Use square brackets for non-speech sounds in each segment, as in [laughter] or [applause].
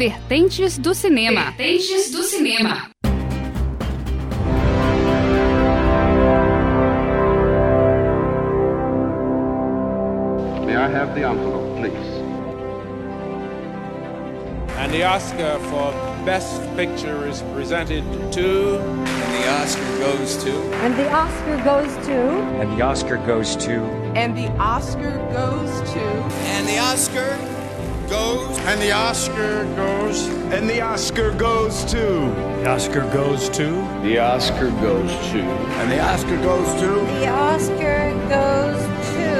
Vertentes do Cinema. Vertentes do Cinema. May I have the envelope, please? And the Oscar for Best Picture is presented to. And the Oscar goes to. And the Oscar goes to. And the Oscar goes to. And the Oscar goes to. And the Oscar goes. And the Oscar goes. And the Oscar goes to. The Oscar goes to. The Oscar goes to. And the Oscar goes to. The Oscar goes to.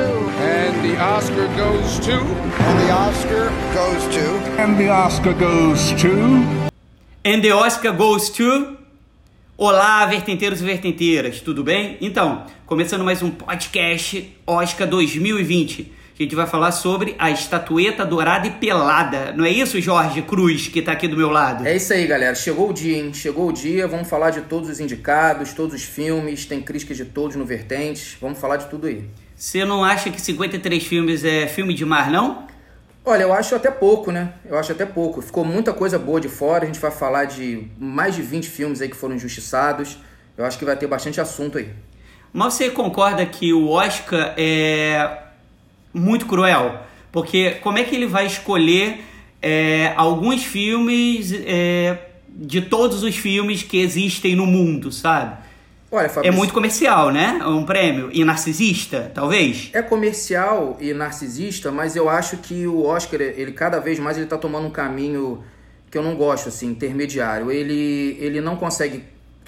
And the Oscar goes to. And the Oscar goes to. And the Oscar goes to. And the Oscar goes to. Olá, vertenteiros e vertenteiras, tudo bem? Então, começando mais um podcast Oscar 2020. A gente vai falar sobre a estatueta dourada e pelada. Não é isso, Jorge Cruz, que tá aqui do meu lado? É isso aí, galera. Chegou o dia, hein? Chegou o dia. Vamos falar de todos os indicados, todos os filmes. Tem críticas de todos no Vertentes. Vamos falar de tudo aí. Você não acha que 53 filmes é filme de mar, não? Olha, eu acho até pouco, né? Eu acho até pouco. Ficou muita coisa boa de fora. A gente vai falar de mais de 20 filmes aí que foram injustiçados. Eu acho que vai ter bastante assunto aí. Mas você concorda que o Oscar é muito cruel? Porque como é que ele vai escolher é, alguns filmes é, de todos os filmes que existem no mundo, sabe? Olha, Fabrício, é muito comercial, né? Um prêmio. E narcisista, talvez? É comercial e narcisista, mas eu acho que o Oscar, ele cada vez mais ele tá tomando um caminho que eu não gosto, assim, intermediário. Ele, ele não consegue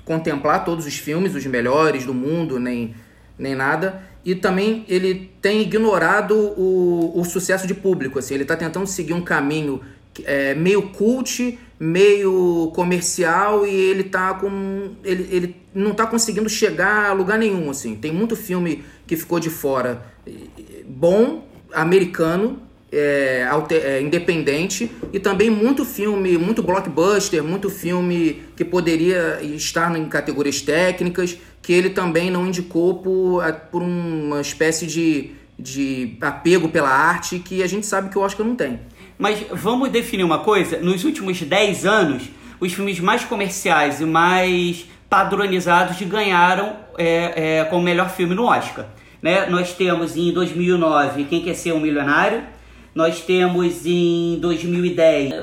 contemplar todos os filmes, os melhores do mundo, nem, nem nada. E também ele tem ignorado o, o sucesso de público, assim. Ele tá tentando seguir um caminho é, meio cult, meio comercial e ele tá com ele, ele não tá conseguindo chegar a lugar nenhum assim. Tem muito filme que ficou de fora bom americano é, é, independente e também muito filme, muito blockbuster, muito filme que poderia estar em categorias técnicas que ele também não indicou por, por uma espécie de, de apego pela arte que a gente sabe que o Oscar não tem. Mas vamos definir uma coisa: nos últimos 10 anos, os filmes mais comerciais e mais padronizados ganharam é, é, como melhor filme no Oscar. Né? Nós temos em 2009 Quem Quer Ser um Milionário, nós temos em 2010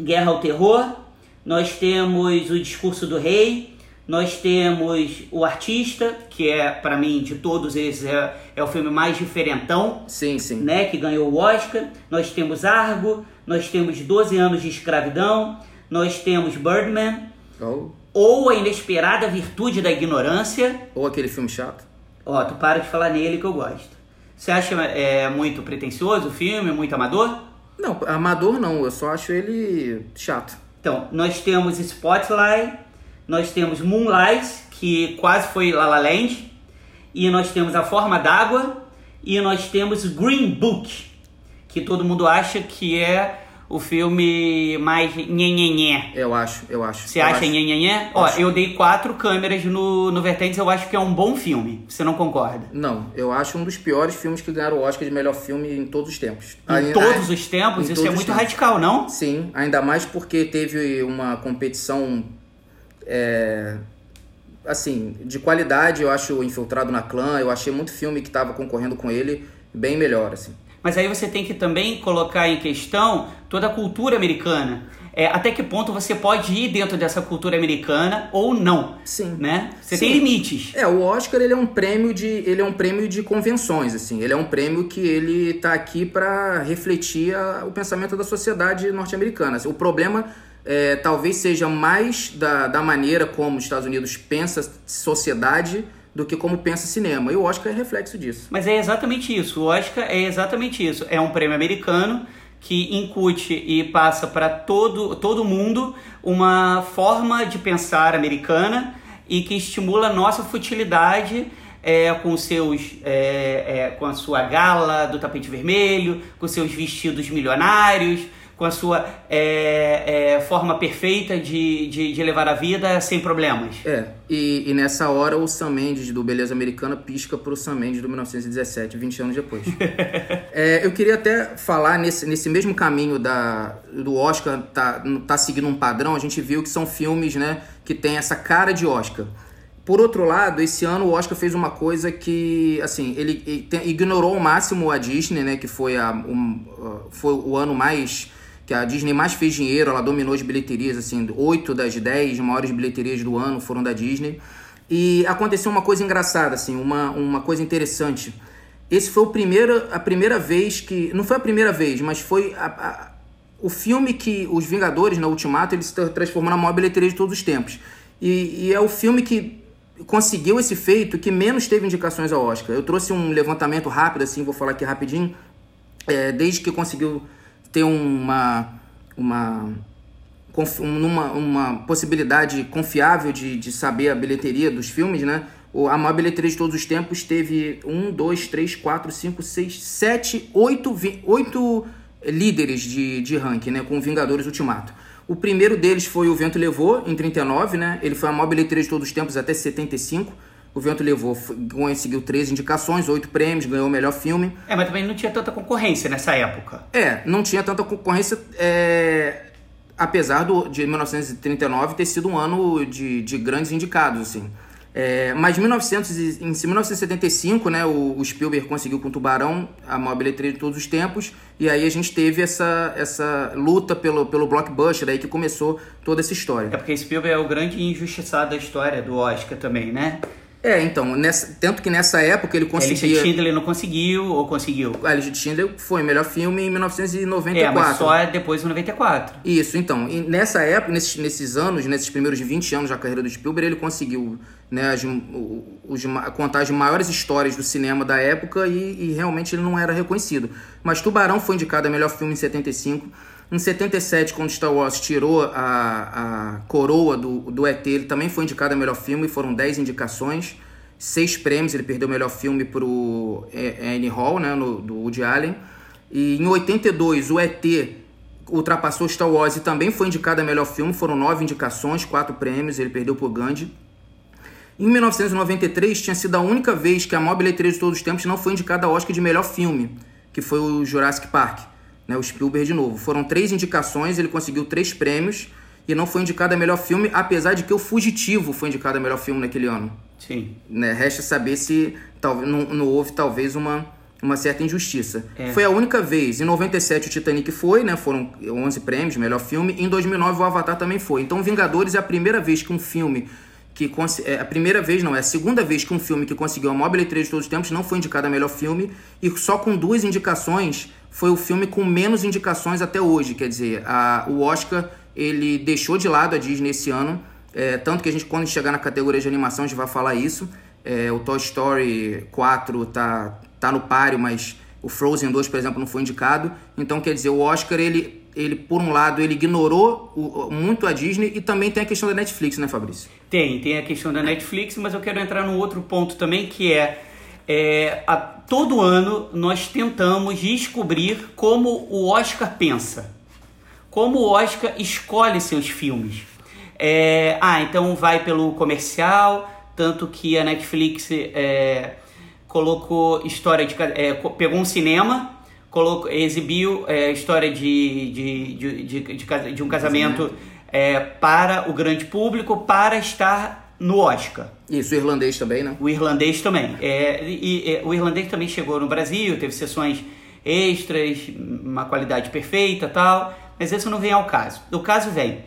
Guerra ao Terror, nós temos O Discurso do Rei, nós temos O Artista, que é, para mim, de todos esses, é, é, o filme mais diferentão. Sim, sim. Né, que ganhou o Oscar. Nós temos Argo, nós temos 12 anos de escravidão, nós temos Birdman. Oh. Ou A Inesperada Virtude da Ignorância. Ou aquele filme chato. Ó, tu para de falar nele que eu gosto. Você acha é, muito pretencioso o filme, muito amador? Não, amador não, eu só acho ele chato. Então, nós temos Spotlight, nós temos Moonlight, que quase foi La La Land, e nós temos A Forma d'Água, e nós temos Green Book, que todo mundo acha que é o filme mais nhenhenhé. Eu acho, eu acho. Você acha nhenhenhé? Ó, eu dei quatro câmeras no, no Vertentes, eu acho que é um bom filme. Você não concorda? Não, eu acho um dos piores filmes que ganharam o Oscar de melhor filme em todos os tempos. Em todos os tempos? Isso é muito tempos. radical, não? Sim, ainda mais porque teve uma competição é, assim, de qualidade, eu acho Infiltrado na Clã, eu achei muito filme que estava concorrendo com ele bem melhor, assim. Mas aí você tem que também colocar em questão toda a cultura americana. É, até que ponto você pode ir dentro dessa cultura americana ou não. Sim. Né? Você Sim. tem limites. É, o Oscar ele é um prêmio de ele é um prêmio de convenções assim. Ele é um prêmio que ele tá aqui para refletir a, o pensamento da sociedade norte-americana. O problema é, talvez seja mais da, da maneira como os Estados Unidos pensa sociedade do que como pensa cinema. E o Oscar é reflexo disso. Mas é exatamente isso. O Oscar é exatamente isso. É um prêmio americano que incute e passa para todo, todo mundo uma forma de pensar americana e que estimula a nossa futilidade é, com seus é, é, com a sua gala do tapete vermelho, com seus vestidos milionários, com a sua é, é, forma perfeita de, de, de, levar a vida sem problemas. É, e, e, nessa hora o Sam Mendes do Beleza Americana pisca pro Sam Mendes do 1917, 20 anos depois. [laughs] é, eu queria até falar nesse, nesse mesmo caminho da, do Oscar tá, tá seguindo um padrão, a gente viu que são filmes né, que tem essa cara de Oscar. Por outro lado, esse ano o Oscar fez uma coisa que, assim, ele ignorou ao máximo a Disney, né? Que foi, a, um, foi o ano mais que a Disney mais fez dinheiro, ela dominou as bilheterias, assim, oito das dez maiores bilheterias do ano foram da Disney. E aconteceu uma coisa engraçada, assim, uma, uma coisa interessante. Esse foi o primeiro, a primeira vez que. Não foi a primeira vez, mas foi a, a, o filme que os Vingadores, na Ultimato, eles se transformou na maior bilheteria de todos os tempos. E, e é o filme que conseguiu esse feito que menos teve indicações ao Oscar. Eu trouxe um levantamento rápido, assim, vou falar aqui rapidinho. É, desde que conseguiu ter uma, uma, uma, uma possibilidade confiável de, de saber a bilheteria dos filmes, né? A maior bilheteria de todos os tempos teve um, dois, três, quatro, cinco, seis, sete, oito, oito líderes de, de ranking, né? Com Vingadores Ultimato. O primeiro deles foi O Vento Levou, em 39, né? Ele foi a maior bilheteria de todos os tempos até 75. O Vento Levou conseguiu três indicações, oito prêmios, ganhou o melhor filme. É, mas também não tinha tanta concorrência nessa época. É, não tinha tanta concorrência, é... apesar do, de 1939 ter sido um ano de, de grandes indicados, assim. É, mas 1900, em 1975, né, o, o, Spielberg conseguiu com o Tubarão a maior bilheteria de todos os tempos, e aí a gente teve essa, essa luta pelo, pelo blockbuster aí que começou toda essa história. É porque Spielberg é o grande injustiçado da história do Oscar também, né? É, então, nessa, tanto que nessa época ele conseguia... Alice Schindler não conseguiu ou conseguiu? Alice Schindler foi o melhor filme em 1994. É, mas só depois de 94. Isso, então, e nessa época, nesses, nesses anos, nesses primeiros 20 anos da carreira do Spielberg, ele conseguiu né, as, os, contar as maiores histórias do cinema da época e, e realmente ele não era reconhecido. Mas Tubarão foi indicado a melhor filme em 75, em 77, quando Star Wars tirou a, a coroa do, do ET, ele também foi indicado a melhor filme, foram 10 indicações, seis prêmios, ele perdeu o melhor filme para o Annie Hall, né, no, do Woody Allen. E em 82, o ET ultrapassou Star Wars e também foi indicado a melhor filme, foram nove indicações, quatro prêmios, ele perdeu por Gandhi. Em 1993, tinha sido a única vez que a maior bilheteria de todos os tempos não foi indicada a Oscar de melhor filme, que foi o Jurassic Park né, o Spielberg de novo. Foram três indicações, ele conseguiu três prêmios e não foi indicado a melhor filme, apesar de que o Fugitivo foi indicado a melhor filme naquele ano. Sim. Né, resta saber se talvez não, não houve talvez uma, uma certa injustiça. É. Foi a única vez. Em 97 o Titanic foi, né? Foram 11 prêmios, melhor filme. Em 2009 o Avatar também foi. Então Vingadores é a primeira vez que um filme que é a primeira vez, não, é a segunda vez que um filme que conseguiu a maior bilheteria de todos os tempos não foi indicado a melhor filme e só com duas indicações foi o filme com menos indicações até hoje. Quer dizer, a, o Oscar ele deixou de lado a Disney esse ano. É, tanto que a gente, quando chegar na categoria de animação, a gente vai falar isso. É, o Toy Story 4 tá, tá no páreo, mas o Frozen 2, por exemplo, não foi indicado. Então, quer dizer, o Oscar, ele, ele por um lado, ele ignorou o, muito a Disney e também tem a questão da Netflix, né, Fabrício? Tem, tem a questão da Netflix, mas eu quero entrar num outro ponto também, que é é, a, todo ano nós tentamos descobrir como o Oscar pensa, como o Oscar escolhe seus filmes. É, ah, então vai pelo comercial, tanto que a Netflix é, colocou história de. É, pegou um cinema, colocou, exibiu a é, história de, de, de, de, de um casamento é, para o grande público para estar no Oscar. Isso, o irlandês também, né? O irlandês também. É, e, e, o irlandês também chegou no Brasil, teve sessões extras, uma qualidade perfeita tal, mas isso não vem ao caso. O caso vem.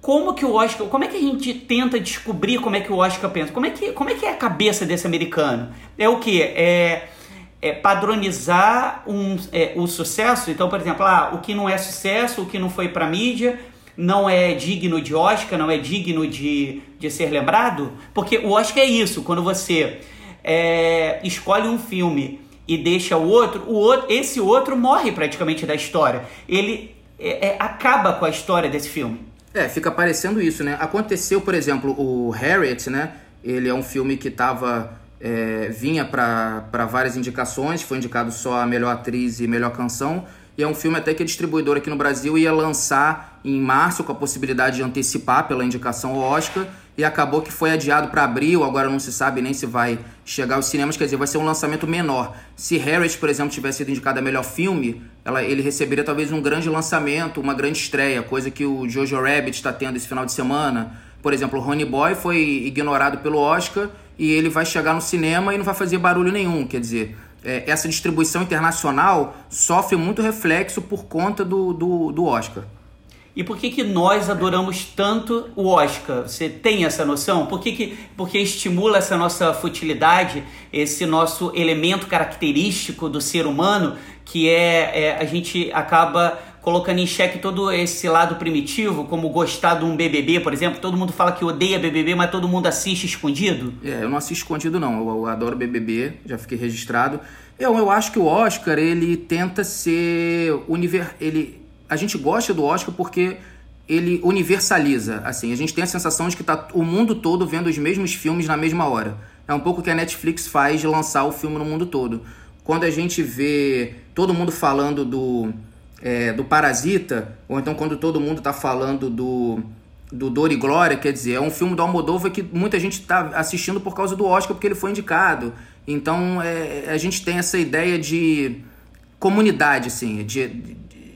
Como que o Oscar, como é que a gente tenta descobrir como é que o Oscar pensa? Como é que, como é, que é a cabeça desse americano? É o que? É, é padronizar um, é, o sucesso? Então, por exemplo, ah, o que não é sucesso, o que não foi para mídia, não é digno de Oscar, não é digno de, de ser lembrado? Porque o Oscar é isso, quando você é, escolhe um filme e deixa o outro, o outro, esse outro morre praticamente da história. Ele é, é, acaba com a história desse filme. É, fica parecendo isso, né? Aconteceu, por exemplo, o Harriet, né? Ele é um filme que tava, é, vinha para várias indicações, foi indicado só a melhor atriz e melhor canção E é um filme até que a distribuidora aqui no Brasil ia lançar em março com a possibilidade de antecipar pela indicação Oscar e acabou que foi adiado para abril, agora não se sabe nem se vai chegar aos cinemas, quer dizer, vai ser um lançamento menor. Se Harris, por exemplo, tivesse sido indicado a melhor filme, ela, ele receberia talvez um grande lançamento, uma grande estreia, coisa que o Jojo Rabbit está tendo esse final de semana. Por exemplo, o Ronnie Boy foi ignorado pelo Oscar e ele vai chegar no cinema e não vai fazer barulho nenhum, quer dizer é, essa distribuição internacional sofre muito reflexo por conta do, do, do Oscar. E por que, que nós adoramos tanto o Oscar? Você tem essa noção? Por que, que porque estimula essa nossa futilidade, esse nosso elemento característico do ser humano, que é, é a gente acaba colocando em xeque todo esse lado primitivo, como gostar de um BBB, por exemplo. Todo mundo fala que odeia BBB, mas todo mundo assiste escondido. É, eu não assisto escondido não. Eu, eu adoro BBB, já fiquei registrado. Eu, eu acho que o Oscar, ele tenta ser univer... ele a gente gosta do Oscar porque ele universaliza, assim, a gente tem a sensação de que tá o mundo todo vendo os mesmos filmes na mesma hora. É um pouco o que a Netflix faz de lançar o filme no mundo todo. Quando a gente vê todo mundo falando do é, do Parasita, ou então quando todo mundo está falando do, do Dor e Glória, quer dizer, é um filme do Almodóvar que muita gente está assistindo por causa do Oscar, porque ele foi indicado. Então é, a gente tem essa ideia de comunidade, assim, de,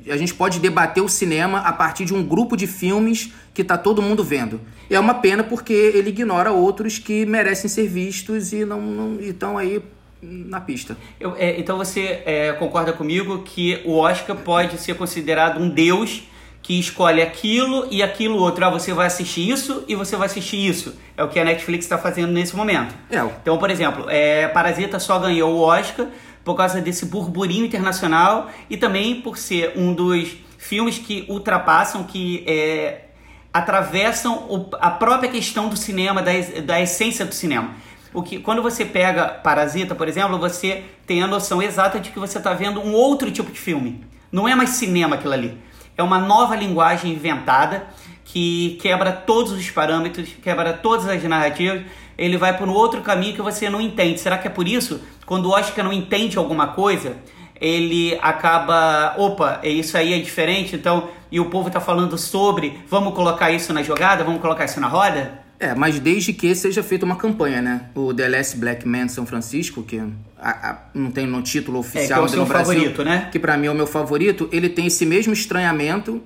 a gente pode debater o cinema a partir de um grupo de filmes que está todo mundo vendo. E é uma pena porque ele ignora outros que merecem ser vistos e não, não estão aí na pista. Eu, é, então você é, concorda comigo que o Oscar pode ser considerado um deus que escolhe aquilo e aquilo outro. Ah, você vai assistir isso e você vai assistir isso. É o que a Netflix está fazendo nesse momento. É. Então, por exemplo, é, Parasita só ganhou o Oscar por causa desse burburinho internacional e também por ser um dos filmes que ultrapassam, que é, atravessam o, a própria questão do cinema, da, da essência do cinema. O que, quando você pega Parasita, por exemplo, você tem a noção exata de que você está vendo um outro tipo de filme. Não é mais cinema aquilo ali. É uma nova linguagem inventada que quebra todos os parâmetros, quebra todas as narrativas. Ele vai para um outro caminho que você não entende. Será que é por isso? Quando o Oscar não entende alguma coisa, ele acaba, opa, isso aí é diferente, então, e o povo está falando sobre, vamos colocar isso na jogada, vamos colocar isso na roda? É, mas desde que seja feita uma campanha, né? O The Last Black Man São Francisco, que a, a, não tem no título oficial é, que é o seu Brasil, favorito, né? Que para mim é o meu favorito. Ele tem esse mesmo estranhamento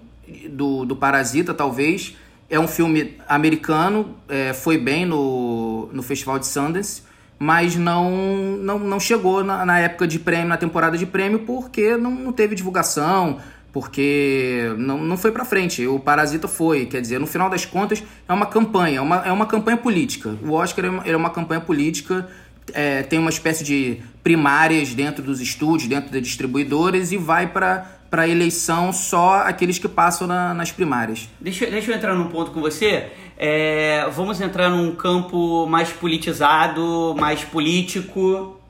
do, do Parasita, talvez. É um filme americano, é, foi bem no, no Festival de Sundance, mas não, não, não chegou na, na época de prêmio, na temporada de prêmio, porque não, não teve divulgação porque não, não foi para frente. O Parasita foi, quer dizer, no final das contas é uma campanha, é uma, é uma campanha política. O Oscar é uma, é uma campanha política, é, tem uma espécie de primárias dentro dos estúdios, dentro das distribuidoras e vai para para eleição só aqueles que passam na, nas primárias. Deixa, deixa eu entrar num ponto com você. É, vamos entrar num campo mais politizado, mais político.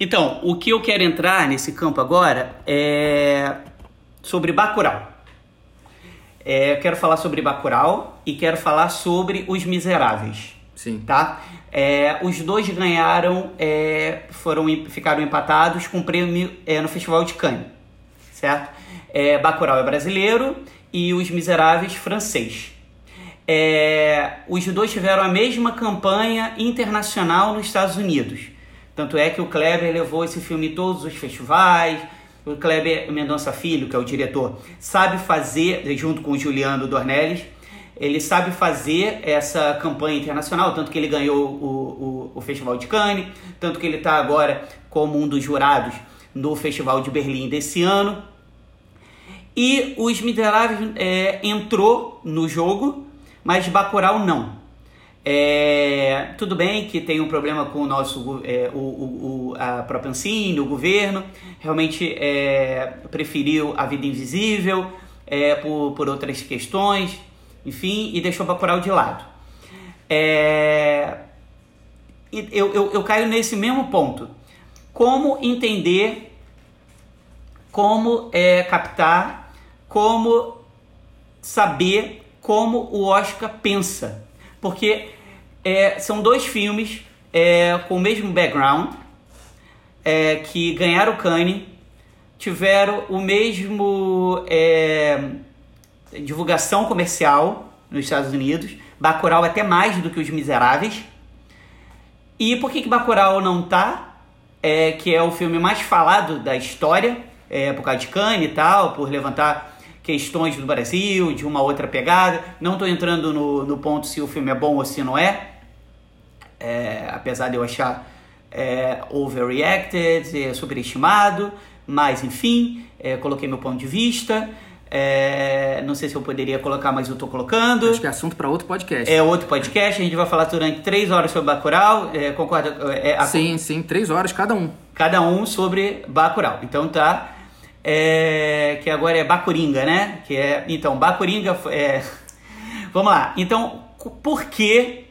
Então, o que eu quero entrar nesse campo agora é sobre Bacurau. É, eu quero falar sobre Bacurau e quero falar sobre Os Miseráveis. Sim. Tá? É, os dois ganharam, é, foram ficaram empatados com prêmio é, no Festival de Cannes, certo? É, Bacurau é brasileiro e Os Miseráveis francês. É, os dois tiveram a mesma campanha internacional nos Estados Unidos tanto é que o Kleber levou esse filme em todos os festivais. O Kleber Mendonça Filho, que é o diretor, sabe fazer, junto com o Juliano Dornelles, ele sabe fazer essa campanha internacional, tanto que ele ganhou o, o, o Festival de Cannes, tanto que ele está agora como um dos jurados no Festival de Berlim desse ano. E Os Miseráveis é, entrou no jogo, mas Bacurau não. É, tudo bem que tem um problema com o nosso é, o, o, a própria Ancine, o governo, realmente é, preferiu a vida invisível é, por, por outras questões, enfim, e deixou Bacurau de lado. É, eu, eu, eu caio nesse mesmo ponto. Como entender, como é, captar, como saber como o Oscar pensa. Porque é, são dois filmes é, com o mesmo background, é, que ganharam o Cannes, tiveram o mesmo é, divulgação comercial nos Estados Unidos, Bacurau até mais do que Os Miseráveis. E por que que Bacurau não tá? É, que é o filme mais falado da história, é, por causa de Cannes e tal, por levantar questões do Brasil, de uma outra pegada. Não estou entrando no, no ponto se o filme é bom ou se não é, é apesar de eu achar é, overreacted, é, superestimado, mas enfim, é, coloquei meu ponto de vista. É, não sei se eu poderia colocar, mas eu estou colocando. Acho que é assunto para outro podcast. É outro podcast. A gente vai falar durante três horas sobre Bacurau. É, concorda? É, a, sim, sim, três horas cada um. Cada um sobre Bacurau. Então tá. É, que agora é Bacuringa, né? Que é, então, Bacuringa. É, [laughs] vamos lá. Então, por que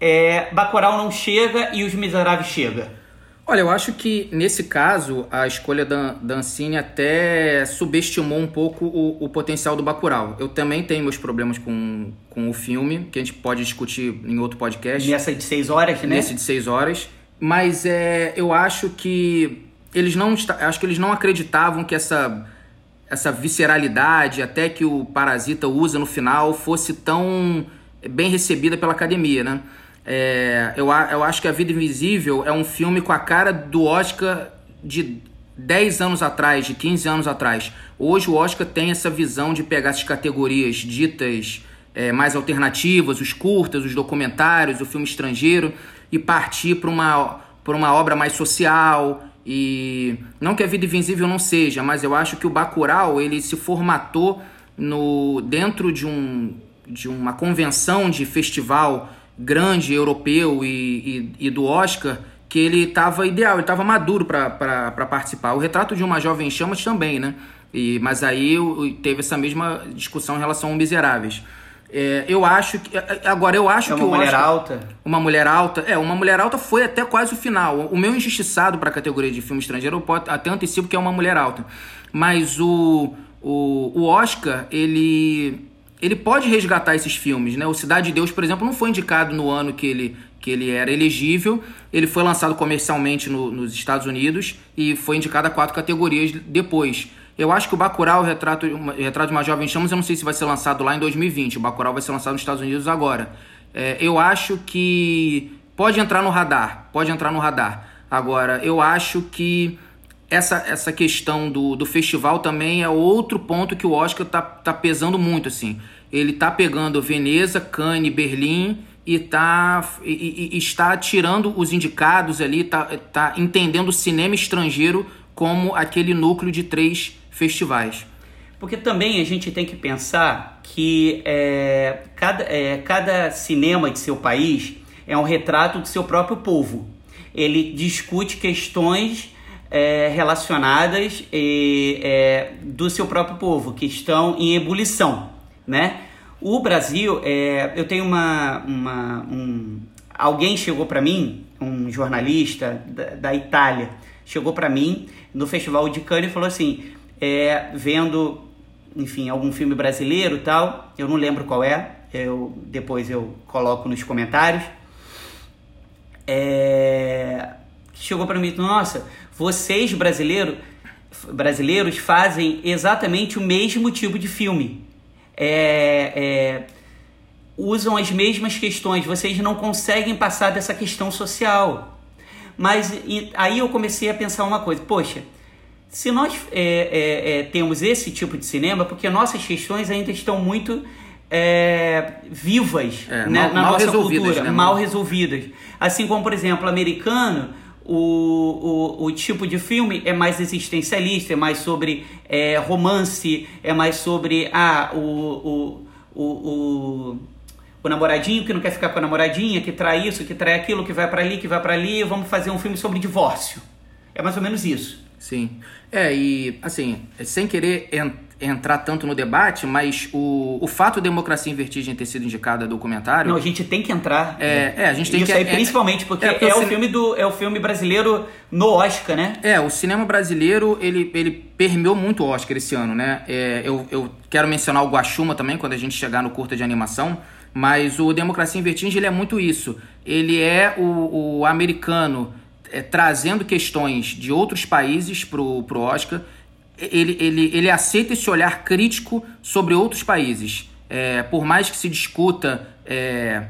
é, Bacurau não chega e Os Miseráveis chega? Olha, eu acho que nesse caso a escolha da, da Ancine até subestimou um pouco o, o, potencial do Bacurau. Eu também tenho meus problemas com, com o filme, que a gente pode discutir em outro podcast. Nessa de seis horas, né? Nesse de seis horas. Mas é, eu acho que eles não acho que eles não acreditavam que essa essa visceralidade até que o Parasita usa no final fosse tão bem recebida pela academia, né? É, eu, eu acho que A Vida Invisível é um filme com a cara do Oscar de 10 anos atrás, de 15 anos atrás. Hoje o Oscar tem essa visão de pegar essas categorias ditas é, mais alternativas, os curtas, os documentários, o filme estrangeiro, e partir para uma, uma obra mais social. E não que A Vida Invisível não seja, mas eu acho que o Bacurau ele se formatou no dentro de, um, de uma convenção de festival grande europeu e, e, e do Oscar que ele estava ideal, ele estava maduro para participar. O retrato de uma jovem chamas também, né? E, mas aí teve essa mesma discussão em relação ao Miseráveis. É, eu acho que. É, agora, eu acho é que. Uma mulher Oscar, alta? Uma mulher alta. É, uma mulher alta foi até quase o final. O meu injustiçado para a categoria de filme estrangeiro, eu até antecipo que é uma mulher alta. Mas o, o, o Oscar, ele ele pode resgatar esses filmes, né? O Cidade de Deus, por exemplo, não foi indicado no ano que ele, que ele era elegível. Ele foi lançado comercialmente no, nos Estados Unidos e foi indicado a quatro categorias depois. Eu acho que o Bacurau, o Retrato, o Retrato de uma Jovem Chamas, eu não sei se vai ser lançado lá em 2020. O Bacurau vai ser lançado nos Estados Unidos agora. É, eu acho que pode entrar no radar, pode entrar no radar. Agora, eu acho que essa, essa questão do, do festival também é outro ponto que o Oscar tá, tá pesando muito, assim. Ele tá pegando Veneza, Cannes, Berlim e, tá, e, e, está tirando os indicados ali, tá, tá entendendo o cinema estrangeiro como aquele núcleo de três festivais. Porque também a gente tem que pensar que é, cada, é, cada cinema de seu país é um retrato do seu próprio povo. Ele discute questões é, relacionadas é, do seu próprio povo, que estão em ebulição, né? O Brasil, é, eu tenho uma, uma um, alguém chegou para mim, um jornalista da, da Itália, chegou para mim no Festival de Cannes e falou assim, é, vendo, enfim, algum filme brasileiro tal, eu não lembro qual é, eu depois eu coloco nos comentários. É, chegou para mim, nossa, vocês brasileiro, brasileiros fazem exatamente o mesmo tipo de filme. É, é, usam as mesmas questões, vocês não conseguem passar dessa questão social. Mas e, aí eu comecei a pensar uma coisa, poxa, se nós é, é, é temos esse tipo de cinema, porque nossas questões ainda estão muito é, vivas é, né, mal, na mal nossa cultura, né, mal resolvidas. Assim como, por exemplo, americano o, o, o tipo de filme é mais existencialista, é mais sobre é, romance, é mais sobre ah, o, o, o, o, namoradinho que não quer ficar com a namoradinha, que trai isso, que trai aquilo, que vai para ali, que vai para ali, vamos fazer um filme sobre divórcio. É mais ou menos isso. Sim. É, e assim, sem querer entrar tanto no debate, mas o, o fato de Democracia em Vertigem ter sido indicada documentário. Não, a gente tem que entrar. É, é a gente tem Isso que. Aí, principalmente porque é, porque é o, filme do, é o filme brasileiro no Oscar, né? É, o cinema brasileiro ele, ele permeou muito o Oscar esse ano, né? É, eu, eu quero mencionar o Guaxuma também, quando a gente chegar no curta de animação. Mas o Democracia em Vertigem ele é muito isso. Ele é o, o americano é, trazendo questões de outros países pro, pro Oscar. Ele, ele, ele aceita esse olhar crítico sobre outros países. É, por mais que se discuta é,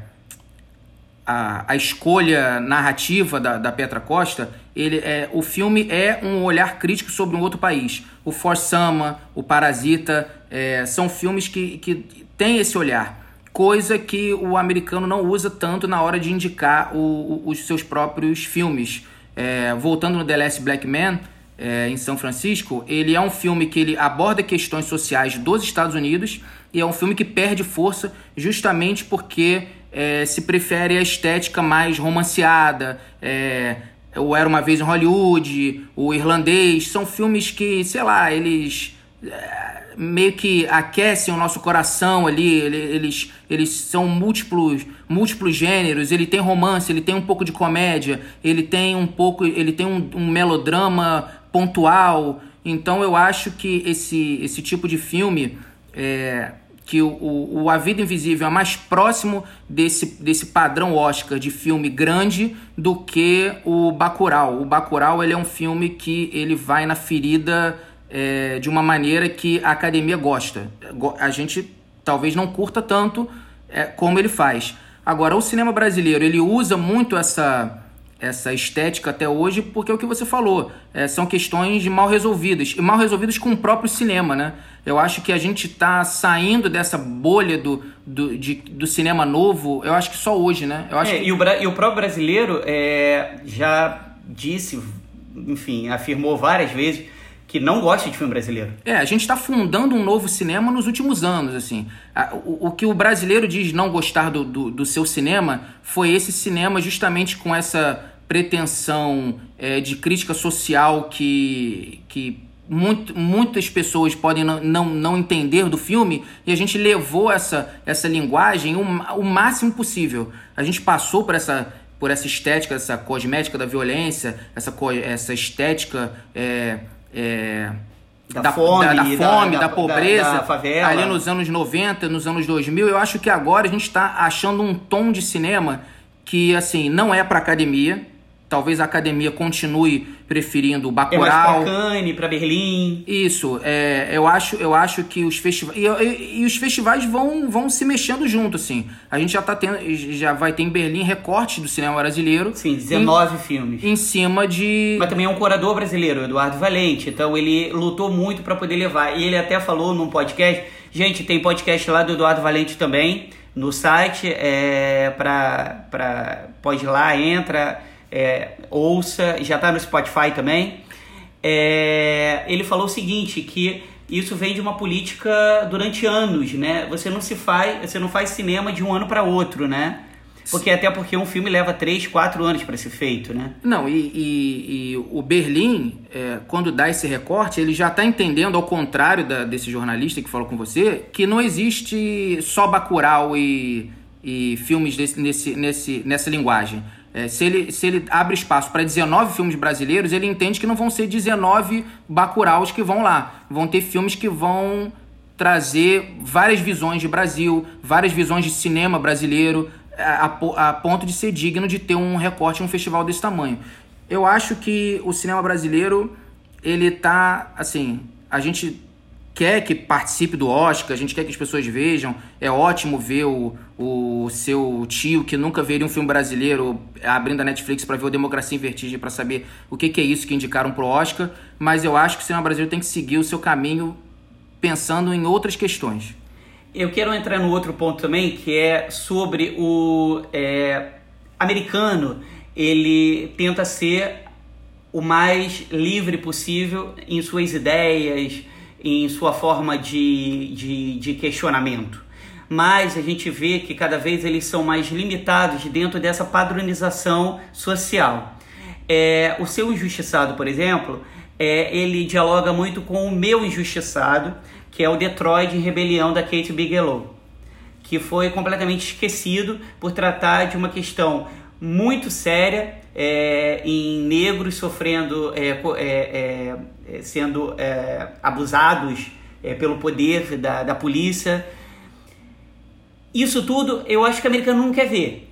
a, a escolha narrativa da, da Petra Costa, ele é, o filme é um olhar crítico sobre um outro país. O For Sama, o Parasita, é, são filmes que, que têm esse olhar. Coisa que o americano não usa tanto na hora de indicar o, o, os seus próprios filmes. É, voltando no The Last Black Man, é, em São Francisco, ele é um filme que ele aborda questões sociais dos Estados Unidos e é um filme que perde força justamente porque é, se prefere a estética mais romanceada, é, o Era Uma Vez em Hollywood, o Irlandês, são filmes que, sei lá, eles é, meio que aquecem o nosso coração ali, eles, eles são múltiplos, múltiplos gêneros, ele tem romance, ele tem um pouco de comédia, ele tem um pouco, ele tem um, um melodrama pontual, então eu acho que esse, esse tipo de filme é, que o, o, o, A Vida Invisível é mais próximo desse, desse padrão Oscar de filme grande do que o Bacurau. O Bacurau ele é um filme que ele vai na ferida é, de uma maneira que a academia gosta. A gente talvez não curta tanto é, como ele faz. Agora, o cinema brasileiro ele usa muito essa essa estética até hoje, porque é o que você falou, é, são questões mal resolvidas, e mal resolvidas com o próprio cinema, né? Eu acho que a gente está saindo dessa bolha do, do, de, do cinema novo, eu acho que só hoje, né? Eu acho é, que... e, o, e o próprio brasileiro é, já disse, enfim, afirmou várias vezes que não gosta de filme brasileiro. É, a gente está fundando um novo cinema nos últimos anos, assim. O, o que o brasileiro diz não gostar do, do, do, seu cinema foi esse cinema justamente com essa pretensão é, de crítica social que, que muito, muitas pessoas podem não, não, não, entender do filme e a gente levou essa, essa linguagem o, o máximo possível. A gente passou por essa, por essa estética, essa cosmética da violência, essa, essa estética é, é, da, da, fome, da, da, fome, da, pobreza, favela. ali nos anos 90, nos anos 2000. Eu acho que agora a gente está achando um tom de cinema que, assim, não é para academia, Talvez a academia continue preferindo o Bacurau. É Cannes, para Berlim. Isso, é, eu, acho, eu acho que os festivais... E, e, e, os festivais vão, vão se mexendo junto, assim. A gente já tá tendo... Já vai ter em Berlim recortes do cinema brasileiro. Sim, 19 em, filmes. Em cima de... Mas também é um curador brasileiro, Eduardo Valente. Então ele lutou muito para poder levar. E ele até falou num podcast... Gente, tem podcast lá do Eduardo Valente também, no site. É, pra, pra, pode ir lá, entra é, ouça, já está no Spotify também. É, ele falou o seguinte, que isso vem de uma política durante anos, né? Você não se faz, você não faz cinema de um ano para outro, né? Porque até porque um filme leva 3, 4 anos para ser feito, né? Não, e, e, e o Berlim, é, quando dá esse recorte, ele já está entendendo, ao contrário da, desse jornalista que falou com você, que não existe só Bacurau e, e filmes desse, nesse, nesse, nessa linguagem. É, se, ele, se ele abre espaço para 19 filmes brasileiros, ele entende que não vão ser 19 Bacuraus que vão lá. Vão ter filmes que vão trazer várias visões de Brasil, várias visões de cinema brasileiro, a, a, a ponto de ser digno de ter um recorte em um festival desse tamanho. Eu acho que o cinema brasileiro, ele tá, assim, a gente quer que participe do Oscar, a gente quer que as pessoas vejam. É ótimo ver o, o seu tio que nunca veria um filme brasileiro abrindo a Netflix para ver o Democracia em Vertigem para saber o que, que, é isso que indicaram pro Oscar. Mas eu acho que o cinema brasileiro tem que seguir o seu caminho pensando em outras questões. Eu quero entrar no outro ponto também, que é sobre o é, americano. Ele tenta ser o mais livre possível em suas ideias, em sua forma de, de, de questionamento. Mas a gente vê que cada vez eles são mais limitados dentro dessa padronização social. É, o seu injustiçado, por exemplo, é, ele dialoga muito com o meu injustiçado, que é o Detroit em Rebelião da Kate Bigelow, que foi completamente esquecido por tratar de uma questão muito séria é, em negros sofrendo, é, é, é sendo é, abusados é, pelo poder da, da polícia. Isso tudo eu acho que o americano não quer ver.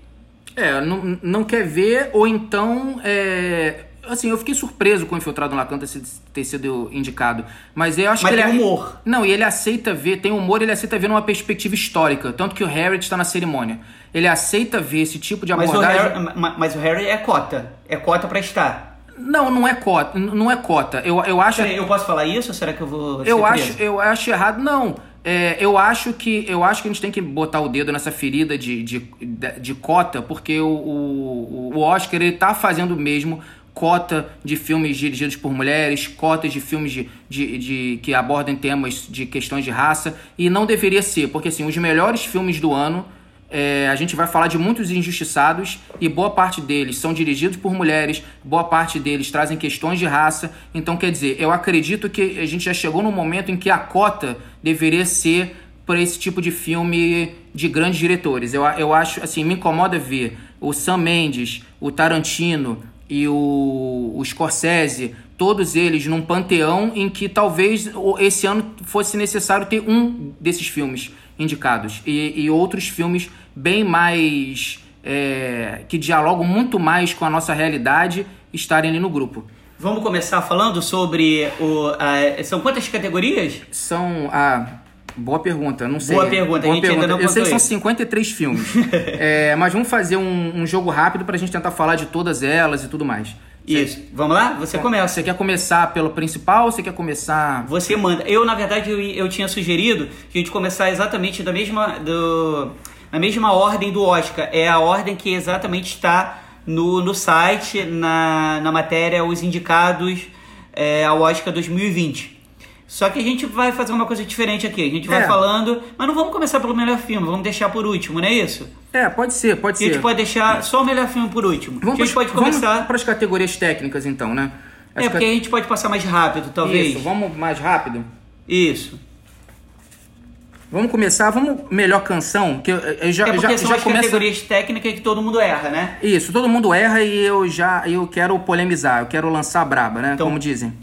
É, não, não quer ver, ou então. É, assim, eu fiquei surpreso com o Infiltrado no Lacan ter sido, ter sido indicado. Mas eu acho Mas que ele. tem humor. Não, e ele aceita ver, tem humor, ele aceita ver numa perspectiva histórica. Tanto que o Harry está na cerimônia. Ele aceita ver esse tipo de Mas o, abordagem. Harry, ma- mas o Harry é cota. É cota pra estar. Não, não é cota. Não é cota. Eu, eu acho. Peraí, Eu posso falar isso ou será que eu vou. Eu acho, preso? eu acho errado. Não. É, eu acho que eu acho que a gente tem que botar o dedo nessa ferida de, de, de, de cota, porque o, o, o Oscar ele tá fazendo mesmo cota de filmes dirigidos por mulheres, cotas de filmes de, de, de- que abordem temas de questões de raça, e não deveria ser, porque assim, os melhores filmes do ano é, a gente vai falar de muitos injustiçados e boa parte deles são dirigidos por mulheres, boa parte deles trazem questões de raça. Então, quer dizer, eu acredito que a gente já chegou no momento em que a cota deveria ser para esse tipo de filme de grandes diretores. Eu, eu acho, assim, me incomoda ver o Sam Mendes, o Tarantino e o, o Scorsese, todos eles num panteão em que talvez esse ano fosse necessário ter um desses filmes indicados e, e outros filmes bem mais é, que dialogam muito mais com a nossa realidade estarem ali no grupo. Vamos começar falando sobre o. a- são quantas categorias? São a boa pergunta, não sei. Boa pergunta, a gente ainda não Eu sei que são contou isso. 53 filmes. [laughs] É, mas vamos fazer um, um jogo rápido pra gente tentar falar de todas elas e tudo mais. Isso. Vamos lá? Você começa. Você quer começar pelo principal ou você quer começar. Você manda. Eu, na verdade, eu, eu tinha sugerido que a gente começar exatamente da mesma, do, na mesma ordem do Oscar. É a ordem que exatamente está no, no site, na, na matéria, os indicados é, ao Oscar 2020. Só que a gente vai fazer uma coisa diferente aqui. A gente vai É. falando, mas não vamos começar pelo melhor filme, vamos deixar por último, não é isso? É, pode ser, pode A ser. gente pode deixar só o melhor filme por último. Vamos a gente pode começar. para as categorias técnicas, então, né? As É, porque a gente pode passar mais rápido, talvez. Isso, vamos mais rápido? Isso. Vamos começar, vamos melhor canção, que eu, eu já, É porque já, são já as começa... categorias técnicas que todo mundo erra, né? Isso, todo mundo erra e eu já eu quero polemizar, eu quero lançar a braba, né? Então- Como dizem.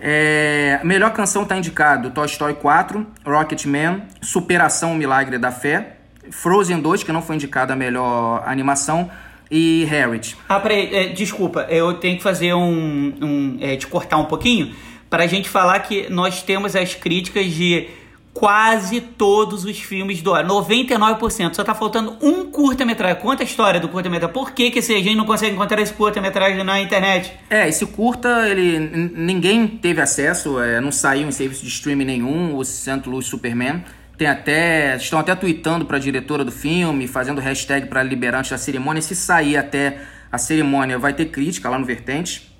É, melhor canção tá indicado Toy Story 4, Rocketman, Superação, Milagre da Fé, Frozen 2, que não foi indicada a melhor animação, e Harriet. Ah, peraí, é, desculpa, eu tenho que fazer um. um é, te cortar um pouquinho pra gente falar que nós temos as críticas de quase todos os filmes do ano. 99%. Só tá faltando um curta-metragem. Conta a história do curta-metragem. Por que, que a gente não consegue encontrar esse curta-metragem na internet? É, esse curta, ele ninguém teve acesso, é, não saiu em serviço de streaming nenhum, o St. Louis Superman. Tem até, estão até tweetando para a diretora do filme, fazendo hashtag para liberar antes da cerimônia. Se sair até a cerimônia, vai ter crítica lá no Vertente.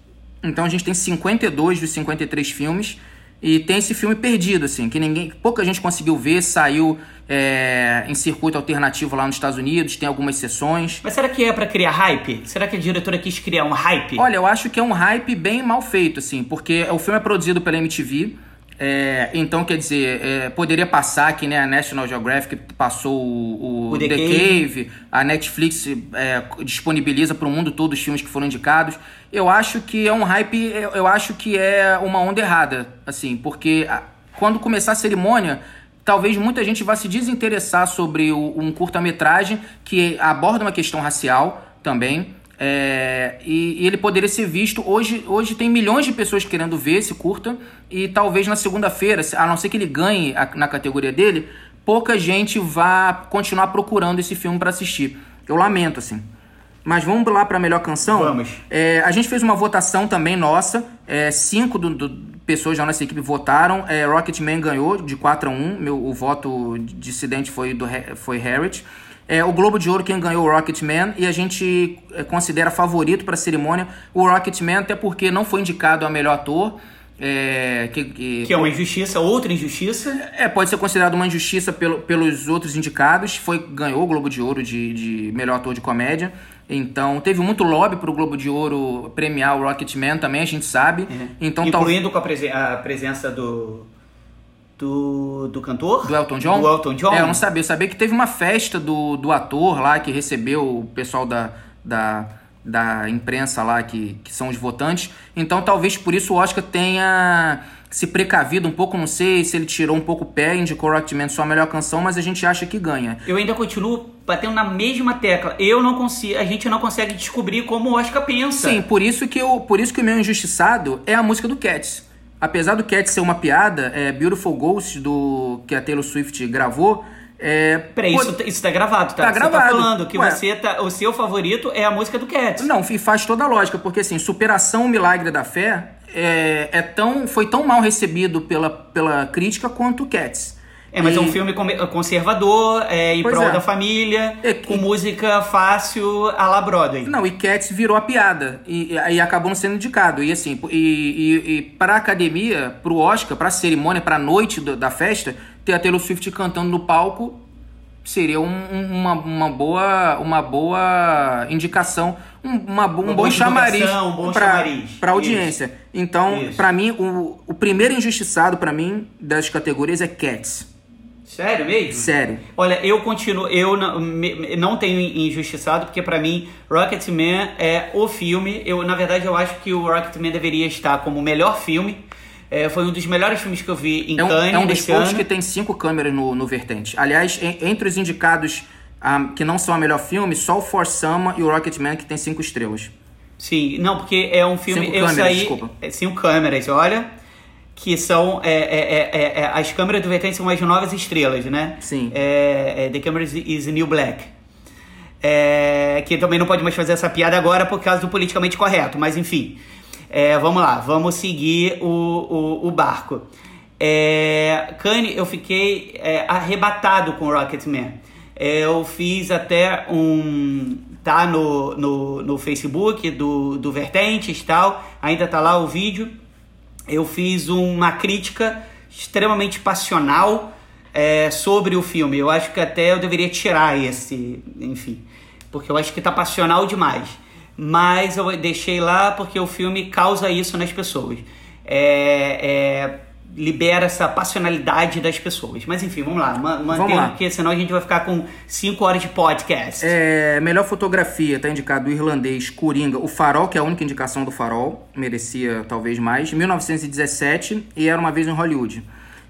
Então a gente tem 52 dos 53 filmes e tem esse filme perdido, assim, que ninguém, pouca gente conseguiu ver, saiu é, em circuito alternativo lá nos Estados Unidos, tem algumas sessões. Mas será que é pra criar hype? Será que a diretora quis criar um hype? Olha, eu acho que é um hype bem mal feito, assim, porque o filme é produzido pela MTV. É, então, quer dizer, é, poderia passar que né, a National Geographic passou o, o O The The, Cave. Cave, a Netflix é, disponibiliza para o mundo todo os filmes que foram indicados. Eu acho que é um hype, eu, eu acho que é uma onda errada, assim, porque a- quando começar a cerimônia, talvez muita gente vá se desinteressar sobre o- um curta-metragem que aborda uma questão racial também. É, e, e ele poderia ser visto. Hoje, hoje tem milhões de pessoas querendo ver esse curta. E talvez na segunda-feira, se- a não ser que ele ganhe a- na categoria dele, pouca gente vá continuar procurando esse filme para assistir. Eu lamento, assim. Mas vamos lá para a melhor canção? Vamos. É, a gente fez uma votação também nossa. É, cinco do, do- pessoas da nossa equipe votaram. É, Rocketman ganhou de 4 a 1. Meu, o voto dissidente foi, do, foi Harriet. É, o Globo de Ouro quem ganhou o Rocketman e a gente é, considera favorito para a cerimônia o Rocketman, até porque não foi indicado a melhor ator. É, que, que- Que é uma injustiça, outra injustiça. é, pode ser considerado uma injustiça pelo- pelos outros indicados. Foi, ganhou o Globo de Ouro de, de melhor ator de comédia. Então, teve muito lobby pro Globo de Ouro premiar o Rocketman também, a gente sabe. Então, tal- Incluindo com a, presen- a presença do. Do, do cantor? do Elton John? Do Elton John. É, eu não sabia. Eu sabia que teve uma festa do, do ator lá que recebeu o pessoal da, da, da imprensa lá, que, que são os votantes. Então, talvez por isso o Oscar tenha se precavido um pouco, não sei se ele tirou um pouco o pé, indicou Rocketman sua melhor canção, mas a gente acha que ganha. Eu ainda continuo batendo na mesma tecla. Eu não consigo, a gente não consegue descobrir como o Oscar pensa. Sim, por isso que eu, por isso que o meu injustiçado é a música do Cats. Apesar do Cats ser uma piada, é Beautiful Ghost do que a Taylor Swift gravou, é, Peraí, pô- isso, isso tá gravado, tá? Tá Você gravado. tá falando que Ué. você tá, o seu favorito é a música do Cats. Não, faz toda a lógica, porque assim, Superação Milagre da Fé é, é tão, foi tão mal recebido pela, pela crítica quanto o Cats. É, mas é E- um filme conservador, é, em Pois prol é. da família, É, com e- música fácil à la Broadway. Não, e Cats virou a piada e, e acabou não sendo indicado. E assim, e, e, e para a academia, pro Oscar, pra cerimônia, pra noite do- da festa, ter a Taylor Swift cantando no palco seria um- um- uma, uma boa uma boa indicação, um, uma, um Uma bom chamariz um bom pra, pra audiência. Então, Isso. pra mim, o, o primeiro injustiçado pra mim das categorias é Cats. Sério mesmo? Sério. Olha, eu continuo, eu não, me- não tenho injustiçado, porque pra mim Rocketman é o filme. Eu, na verdade, eu acho que o Rocketman deveria estar como o melhor filme. É, foi um dos melhores filmes que eu vi em É um, Cannes é um dos poucos que tem cinco câmeras no, no vertente. Aliás, en- entre os indicados ah, que não são a melhor filme, só o For Summer e o Rocketman que tem cinco estrelas. Sim, não, porque é um filme. Cinco eu câmeras, saí. desculpa. é, Cinco câmeras, olha. Que são. é, é, é, é, é, as câmeras do vertente são as novas estrelas, né? Sim. The Camera is, New Black. Que também não pode mais fazer essa piada agora por causa do politicamente correto, mas enfim. Vamos lá, vamos seguir o, o, o barco. É, Kanye, eu fiquei é, arrebatado com Rocketman. É, eu fiz até um. tá no, no, no Facebook do, do Vertentes e tal, ainda tá lá o vídeo. Eu fiz uma crítica extremamente passional é, sobre o filme. Eu acho que até eu deveria tirar esse, enfim, porque eu acho que tá passional demais. Mas eu deixei lá porque o filme causa isso nas pessoas. É, é, libera essa passionalidade das pessoas. Mas enfim, vamos lá, ma- mantendo, lá. porque senão a gente vai ficar com 5 horas de podcast. É, melhor fotografia, tá indicado o irlandês Coringa, o Farol, que é a única indicação do Farol, merecia talvez mais, 1917 e Era Uma Vez em Hollywood.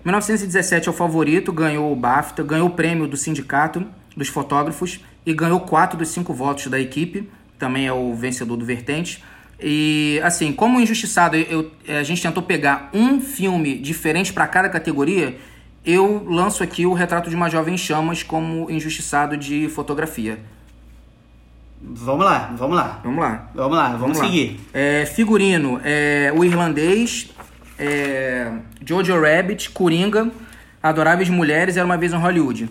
1917 é o favorito, ganhou o BAFTA, ganhou o prêmio do sindicato dos fotógrafos e ganhou quatro dos cinco votos da equipe, também é o vencedor do Vertente. E assim, como injustiçado, eu, a gente tentou pegar um filme diferente para cada categoria, eu lanço aqui o Retrato de uma Jovem em Chamas como injustiçado de fotografia. Vamos lá, vamos lá. Vamos lá. Vamos lá, vamos, lá. seguir. É, figurino, é, o irlandês, é, Jojo Rabbit, Coringa, Adoráveis Mulheres, Era Uma Vez em Hollywood.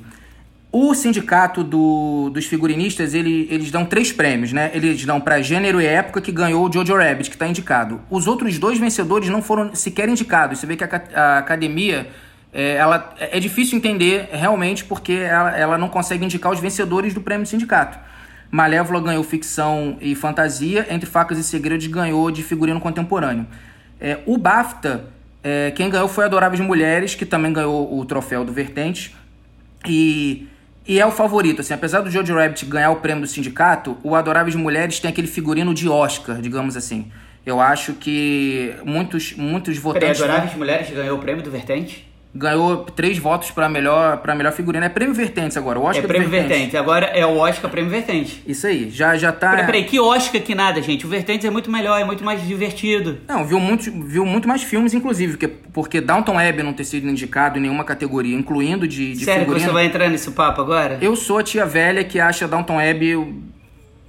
O sindicato do- dos figurinistas, ele- eles dão três prêmios, né? Eles dão para gênero e época que ganhou o Jojo Rabbit, que está indicado. Os outros dois vencedores não foram sequer indicados. Você vê que a, a academia, é, ela, é difícil entender realmente porque ela, ela não consegue indicar os vencedores do prêmio do sindicato. Malévola ganhou ficção e fantasia, Entre Facas e Segredos ganhou de figurino contemporâneo. É, o BAFTA, é, quem ganhou foi Adoráveis Mulheres, que também ganhou o troféu do Vertente. E, e é o favorito, assim, apesar do Jojo Rabbit ganhar o prêmio do sindicato, o Adoráveis Mulheres tem aquele figurino de Oscar, digamos assim. Eu acho que muitos, muitos Peraí, votantes Adoráveis Mulheres ganhou o prêmio do Vertente? Ganhou três votos para melhor para melhor figurino. É prêmio Vertentes agora, o Oscar é prêmio Vertente. Agora é o Oscar prêmio Vertente. Isso aí, já já tá Peraí, peraí, que Oscar que nada, gente. O Vertentes é muito melhor, é muito mais divertido. Não, viu muito, viu muito mais filmes, inclusive, porque, porque Downton Abbey não ter sido indicado em nenhuma categoria, incluindo de, de Sério figurino. você vai entrar nesse papo agora? Eu sou a tia velha que acha Downton Abbey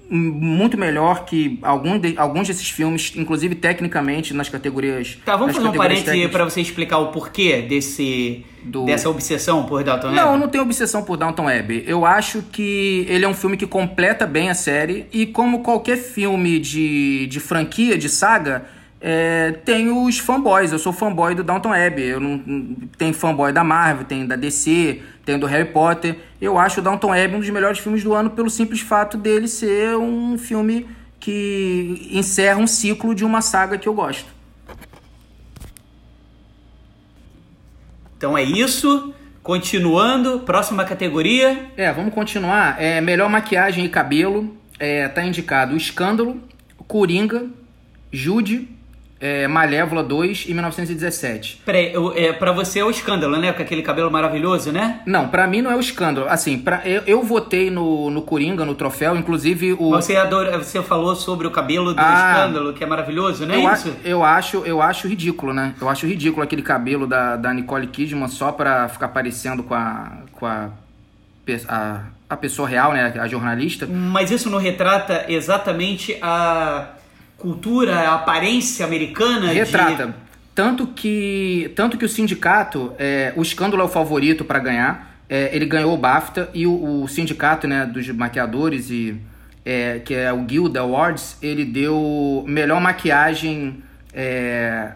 muito melhor que algum de- alguns desses filmes, inclusive tecnicamente, nas categorias. Tá, vamos fazer um categorias parêntese técnicas. pra você explicar o porquê desse, Do- dessa obsessão por Não, eu Abbey? não tenho obsessão por Downton Abbey. Eu acho que ele é um filme que completa bem a série e como qualquer filme de, de franquia, de saga, é, tem os fanboys. Eu sou fanboy do Downton Abbey. Eu não, tem fanboy da Marvel, tem da DC, tem do Harry Potter. Eu acho o Downton Abbey um dos melhores filmes do ano pelo simples fato dele ser um filme que encerra um ciclo de uma saga que eu gosto. Então é isso. Continuando, próxima categoria. É, vamos continuar. É, melhor maquiagem e cabelo. É, tá indicado o Escândalo, Coringa, Jude, é, Malévola 2 em 1917. Peraí, eu- é, pra você é o escândalo, né? Com aquele cabelo maravilhoso, né? Não, pra mim não é o escândalo. Assim, pra, eu, eu votei no, no Coringa, no troféu, inclusive o. Você, adora, você falou sobre o cabelo do Ah. escândalo, que é maravilhoso, não é eu, isso? a- eu acho, eu acho ridículo, né? Eu acho ridículo aquele cabelo da, da Nicole Kidman só pra ficar parecendo com a com a, a, a pessoa real, né? A jornalista. Mas isso não retrata exatamente a cultura, a aparência americana Retrata. de... Tanto que, tanto que o sindicato, é, o escândalo é o favorito pra ganhar. É, ele ganhou o BAFTA e o, o sindicato né, dos maquiadores, e, é, que é o Guild Awards, ele deu melhor maquiagem é,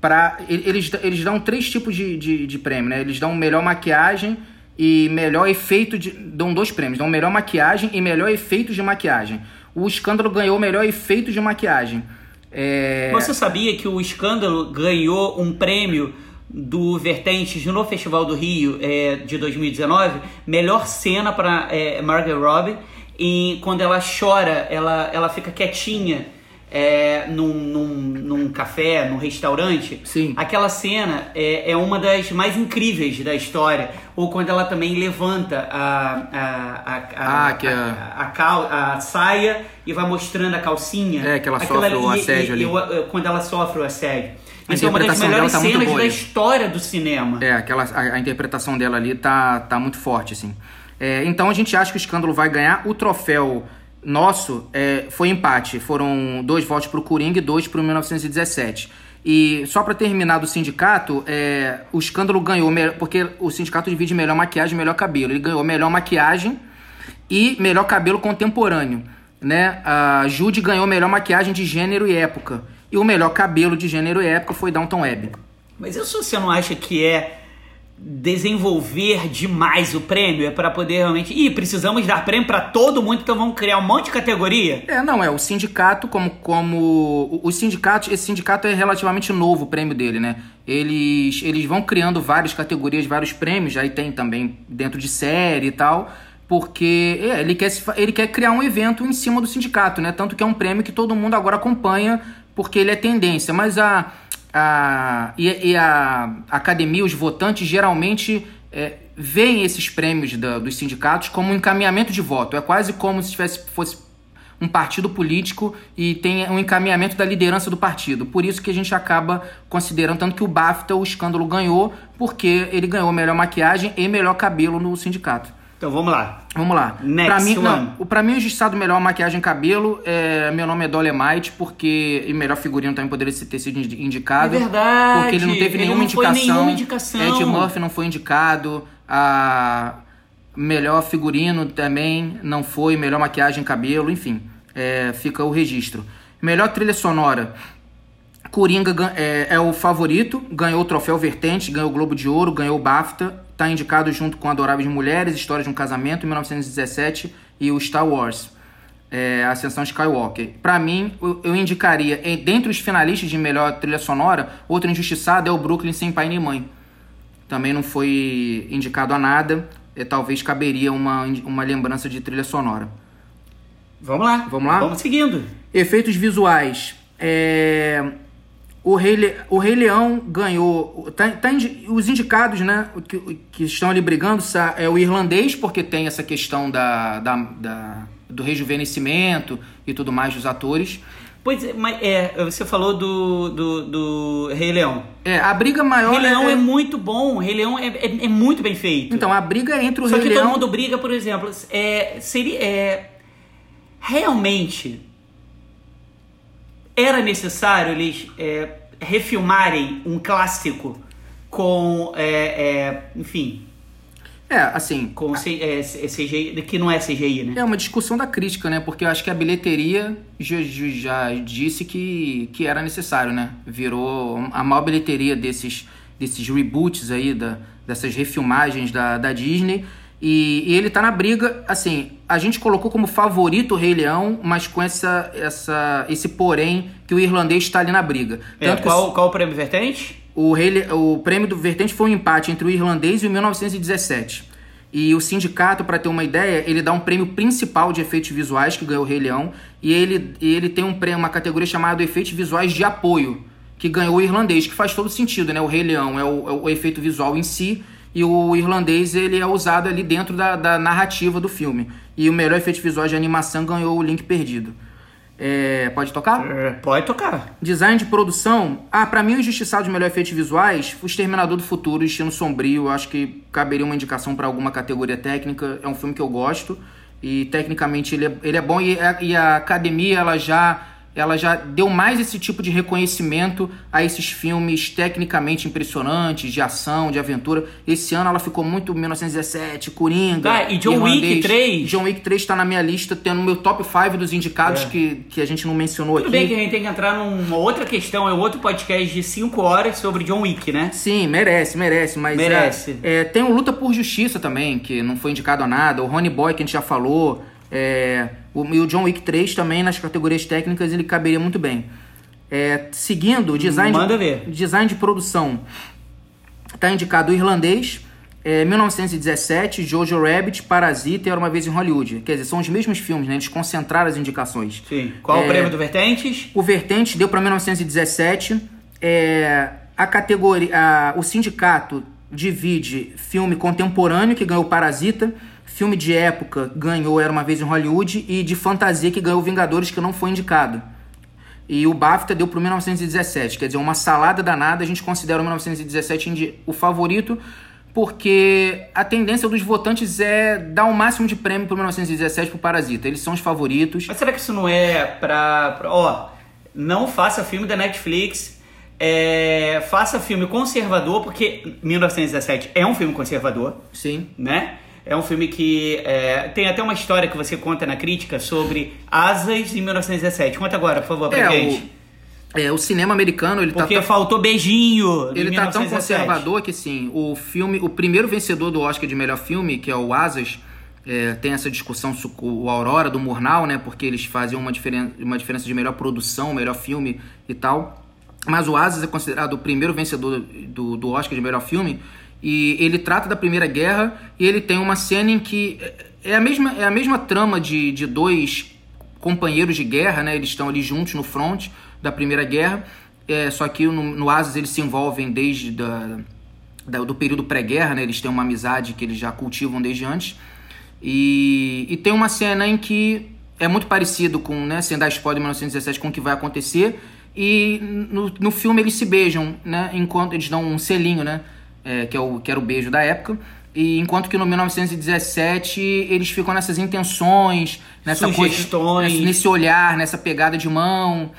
para eles, eles dão três tipos de, de, de prêmio, né? Eles dão melhor maquiagem e melhor efeito de. dão dois prêmios, dão melhor maquiagem e melhor efeito de maquiagem. O escândalo ganhou melhor efeito de maquiagem. É, Você sabia que o escândalo ganhou um prêmio do Vertentes no Festival do Rio é, de 2019? Melhor cena para é, Margot Robbie. E quando ela chora, ela, ela fica quietinha é, num, num, num café, num restaurante. Sim. Aquela cena é, é uma das mais incríveis da história. Ou quando ela também levanta a, a, a, a, Ah, que é- a, a cal- a saia e vai mostrando a calcinha. É, que ela Aquilo sofre o assédio e- ali. e eh, quando ela sofre o assédio. A é uma das melhores tá cenas da história do cinema. É, aquela, a, a interpretação dela ali tá, tá muito forte, assim. É, então a gente acha que o escândalo vai ganhar. O troféu nosso é, foi empate. Foram dois votos pro Coringa e dois pro 1917. E só pra terminar do sindicato, é, o escândalo ganhou, porque o sindicato divide melhor maquiagem e melhor cabelo. Ele ganhou melhor maquiagem e melhor cabelo contemporâneo. Né? A Judy ganhou melhor maquiagem de gênero e época. E o melhor cabelo de gênero e época foi Downton Abbey. Mas isso você não acha que é desenvolver demais o prêmio? É para poder realmente. Ih, precisamos dar prêmio para todo mundo, então vamos criar um monte de categoria? É, não, é. O sindicato, como. como os sindicatos, esse sindicato é relativamente novo o prêmio dele, né? Eles, eles vão criando várias categorias, vários prêmios, aí tem também dentro de série e tal. Porque é, ele, quer, ele quer criar um evento em cima do sindicato, né? Tanto que é um prêmio que todo mundo agora acompanha, porque ele é tendência. Mas a. a e, e a academia, os votantes, geralmente é, veem esses prêmios da- dos sindicatos como um encaminhamento de voto. É quase como se tivesse, fosse um partido político e tem um encaminhamento da liderança do partido. Por isso que a gente acaba considerando tanto que o BAFTA, o escândalo ganhou, porque ele ganhou melhor maquiagem e melhor cabelo no sindicato. Então vamos lá. Vamos lá. Next pra mim, one. não, o- pra mim, o injustiçado melhor maquiagem e cabelo, é, meu nome é Dolemite, porque. E melhor figurino também poderia ter sido indi- indicado. É verdade, Porque ele não teve ele nenhuma não foi indicação. nenhuma indicação. Ed Murphy não foi indicado. A melhor figurino também não foi. Melhor maquiagem e cabelo, enfim. é, fica o registro. Melhor trilha sonora. Coringa é, é o favorito, ganhou o troféu Vertente, ganhou o Globo de Ouro, ganhou o BAFTA, tá indicado junto com Adoráveis Mulheres, História de um Casamento, em 1917, e o Star Wars, é, Ascensão Skywalker. Pra mim, eu, eu indicaria, em- dentre os finalistas de melhor trilha sonora, outro injustiçado é o Brooklyn Sem Pai Nem Mãe. Também não foi indicado a nada, é, talvez caberia uma, uma lembrança de trilha sonora. Vamos lá. Vamos lá? Vamos seguindo. Efeitos visuais. É, O, Rei Le- o Rei Leão ganhou. tá- tá indi- os indicados, né? Que, que estão ali brigando é o irlandês, porque tem essa questão da, da, da- do rejuvenescimento e tudo mais dos atores. Pois é, mas é, você falou do, do, do Rei Leão. É, a briga maior. Rei Leão é, é muito bom, Rei Leão é, é, é muito bem feito. Então, a briga é entre o Só Rei que Leão. todo mundo briga, por exemplo, é, seria, é, realmente era necessário eles é, refilmarem um clássico com, é, é, enfim, É, assim. com C- é, CGI, que não é CGI, né? É uma discussão da crítica, né? Porque eu acho que a bilheteria já, já disse que, que era necessário, né? Virou a maior bilheteria desses, desses reboots aí, da, dessas refilmagens da, da Disney. E, e ele tá na briga, assim, a gente colocou como favorito o Rei Leão, mas com essa, essa, esse porém que o irlandês está ali na briga. É, Tanto que qual, qual o prêmio vertente? o, Rei o prêmio do Vertente foi um empate entre o irlandês e o 1917. E o sindicato, para ter uma ideia, ele dá um prêmio principal de efeitos visuais que ganhou o Rei Leão. E ele, ele tem um prêmio, uma categoria chamada efeitos visuais de apoio. que ganhou o irlandês, que faz todo sentido, né? O Rei Leão é o, é o efeito visual em si, e o irlandês ele é usado ali dentro da, da narrativa do filme. E o melhor efeito visual de animação ganhou o Link Perdido. É, pode tocar? É, pode tocar. Design de produção. Ah, pra mim, o injustiçado de melhor efeitos visuais, o Exterminador do Futuro, estilo sombrio. Acho que caberia uma indicação para alguma categoria técnica. É um filme que eu gosto. E tecnicamente ele é, ele é bom. E a, e a academia, ela já ela já deu mais esse tipo de reconhecimento a esses filmes tecnicamente impressionantes, de ação, de aventura. Esse ano ela ficou muito 1917, Coringa. Ah, e John Irlandês. Wick 3? John Wick 3 está na minha lista, tendo no meu top 5 dos indicados É. que, que a gente não mencionou Tudo aqui. bem que a gente tem que entrar numa outra questão, é outro podcast de 5 horas sobre John Wick, né? Sim, merece, merece, mas Merece. é, é, tem o Luta por Justiça também, que não foi indicado a nada, o Ronnie Boy que a gente já falou, é, o, e o John Wick 3 também nas categorias técnicas ele caberia muito bem. É, seguindo, o design, Manda de, ver. design de produção está indicado o irlandês, é, 1917, Jojo Rabbit, Parasita e Era Uma Vez em Hollywood. Quer dizer, são os mesmos filmes, né? Eles concentraram as indicações. Sim. Qual É, o prêmio do Vertentes? o Vertente deu para 1917. É, a categoria, a- o sindicato divide filme contemporâneo que ganhou Parasita, filme de época ganhou Era uma vez em Hollywood e de fantasia que ganhou Vingadores que não foi indicado. E o BAFTA deu pro 1917, quer dizer, uma salada danada. A gente considera o 1917 indi- o favorito porque a tendência dos votantes é dar o máximo de prêmio pro 1917 pro Parasita. Eles são os favoritos. Mas será que isso não é pra. pra- ó, não faça filme da Netflix. é, faça filme conservador, porque 1917 é um filme conservador, Sim. né? É um filme que é, tem até uma história que você conta na crítica sobre Asas em 1917. Conta agora, por favor, pra É, gente. o, é, o cinema americano, ele Porque tá, tão- faltou beijinho. ele tá tão 1917. conservador que, assim, o filme, o primeiro vencedor do Oscar de melhor filme, que é o Asas, é, tem essa discussão o Aurora do Murnau, né? Porque eles faziam uma, diferen uma diferença de melhor produção, melhor filme e tal. Mas o Asas é considerado o primeiro vencedor do, do Oscar de melhor filme. E ele trata da Primeira Guerra e ele tem uma cena em que é a mesma, é a mesma trama de, de dois companheiros de guerra, né? Eles estão ali juntos no front da Primeira Guerra. É, só que no, no eles se envolvem desde da, da- do período pré-guerra, né? Eles têm uma amizade que eles já cultivam desde antes. E, e tem uma cena em que é muito parecido com, né, sem dar spoiler de 1917, com o que vai acontecer. E no, no filme eles se beijam, né? Enquanto eles dão um selinho, né? É, que, é o, que era o beijo da época. E enquanto que no 1917 eles ficam nessas intenções, nessa Sugestões. coisa, nesse olhar, nessa pegada de mão.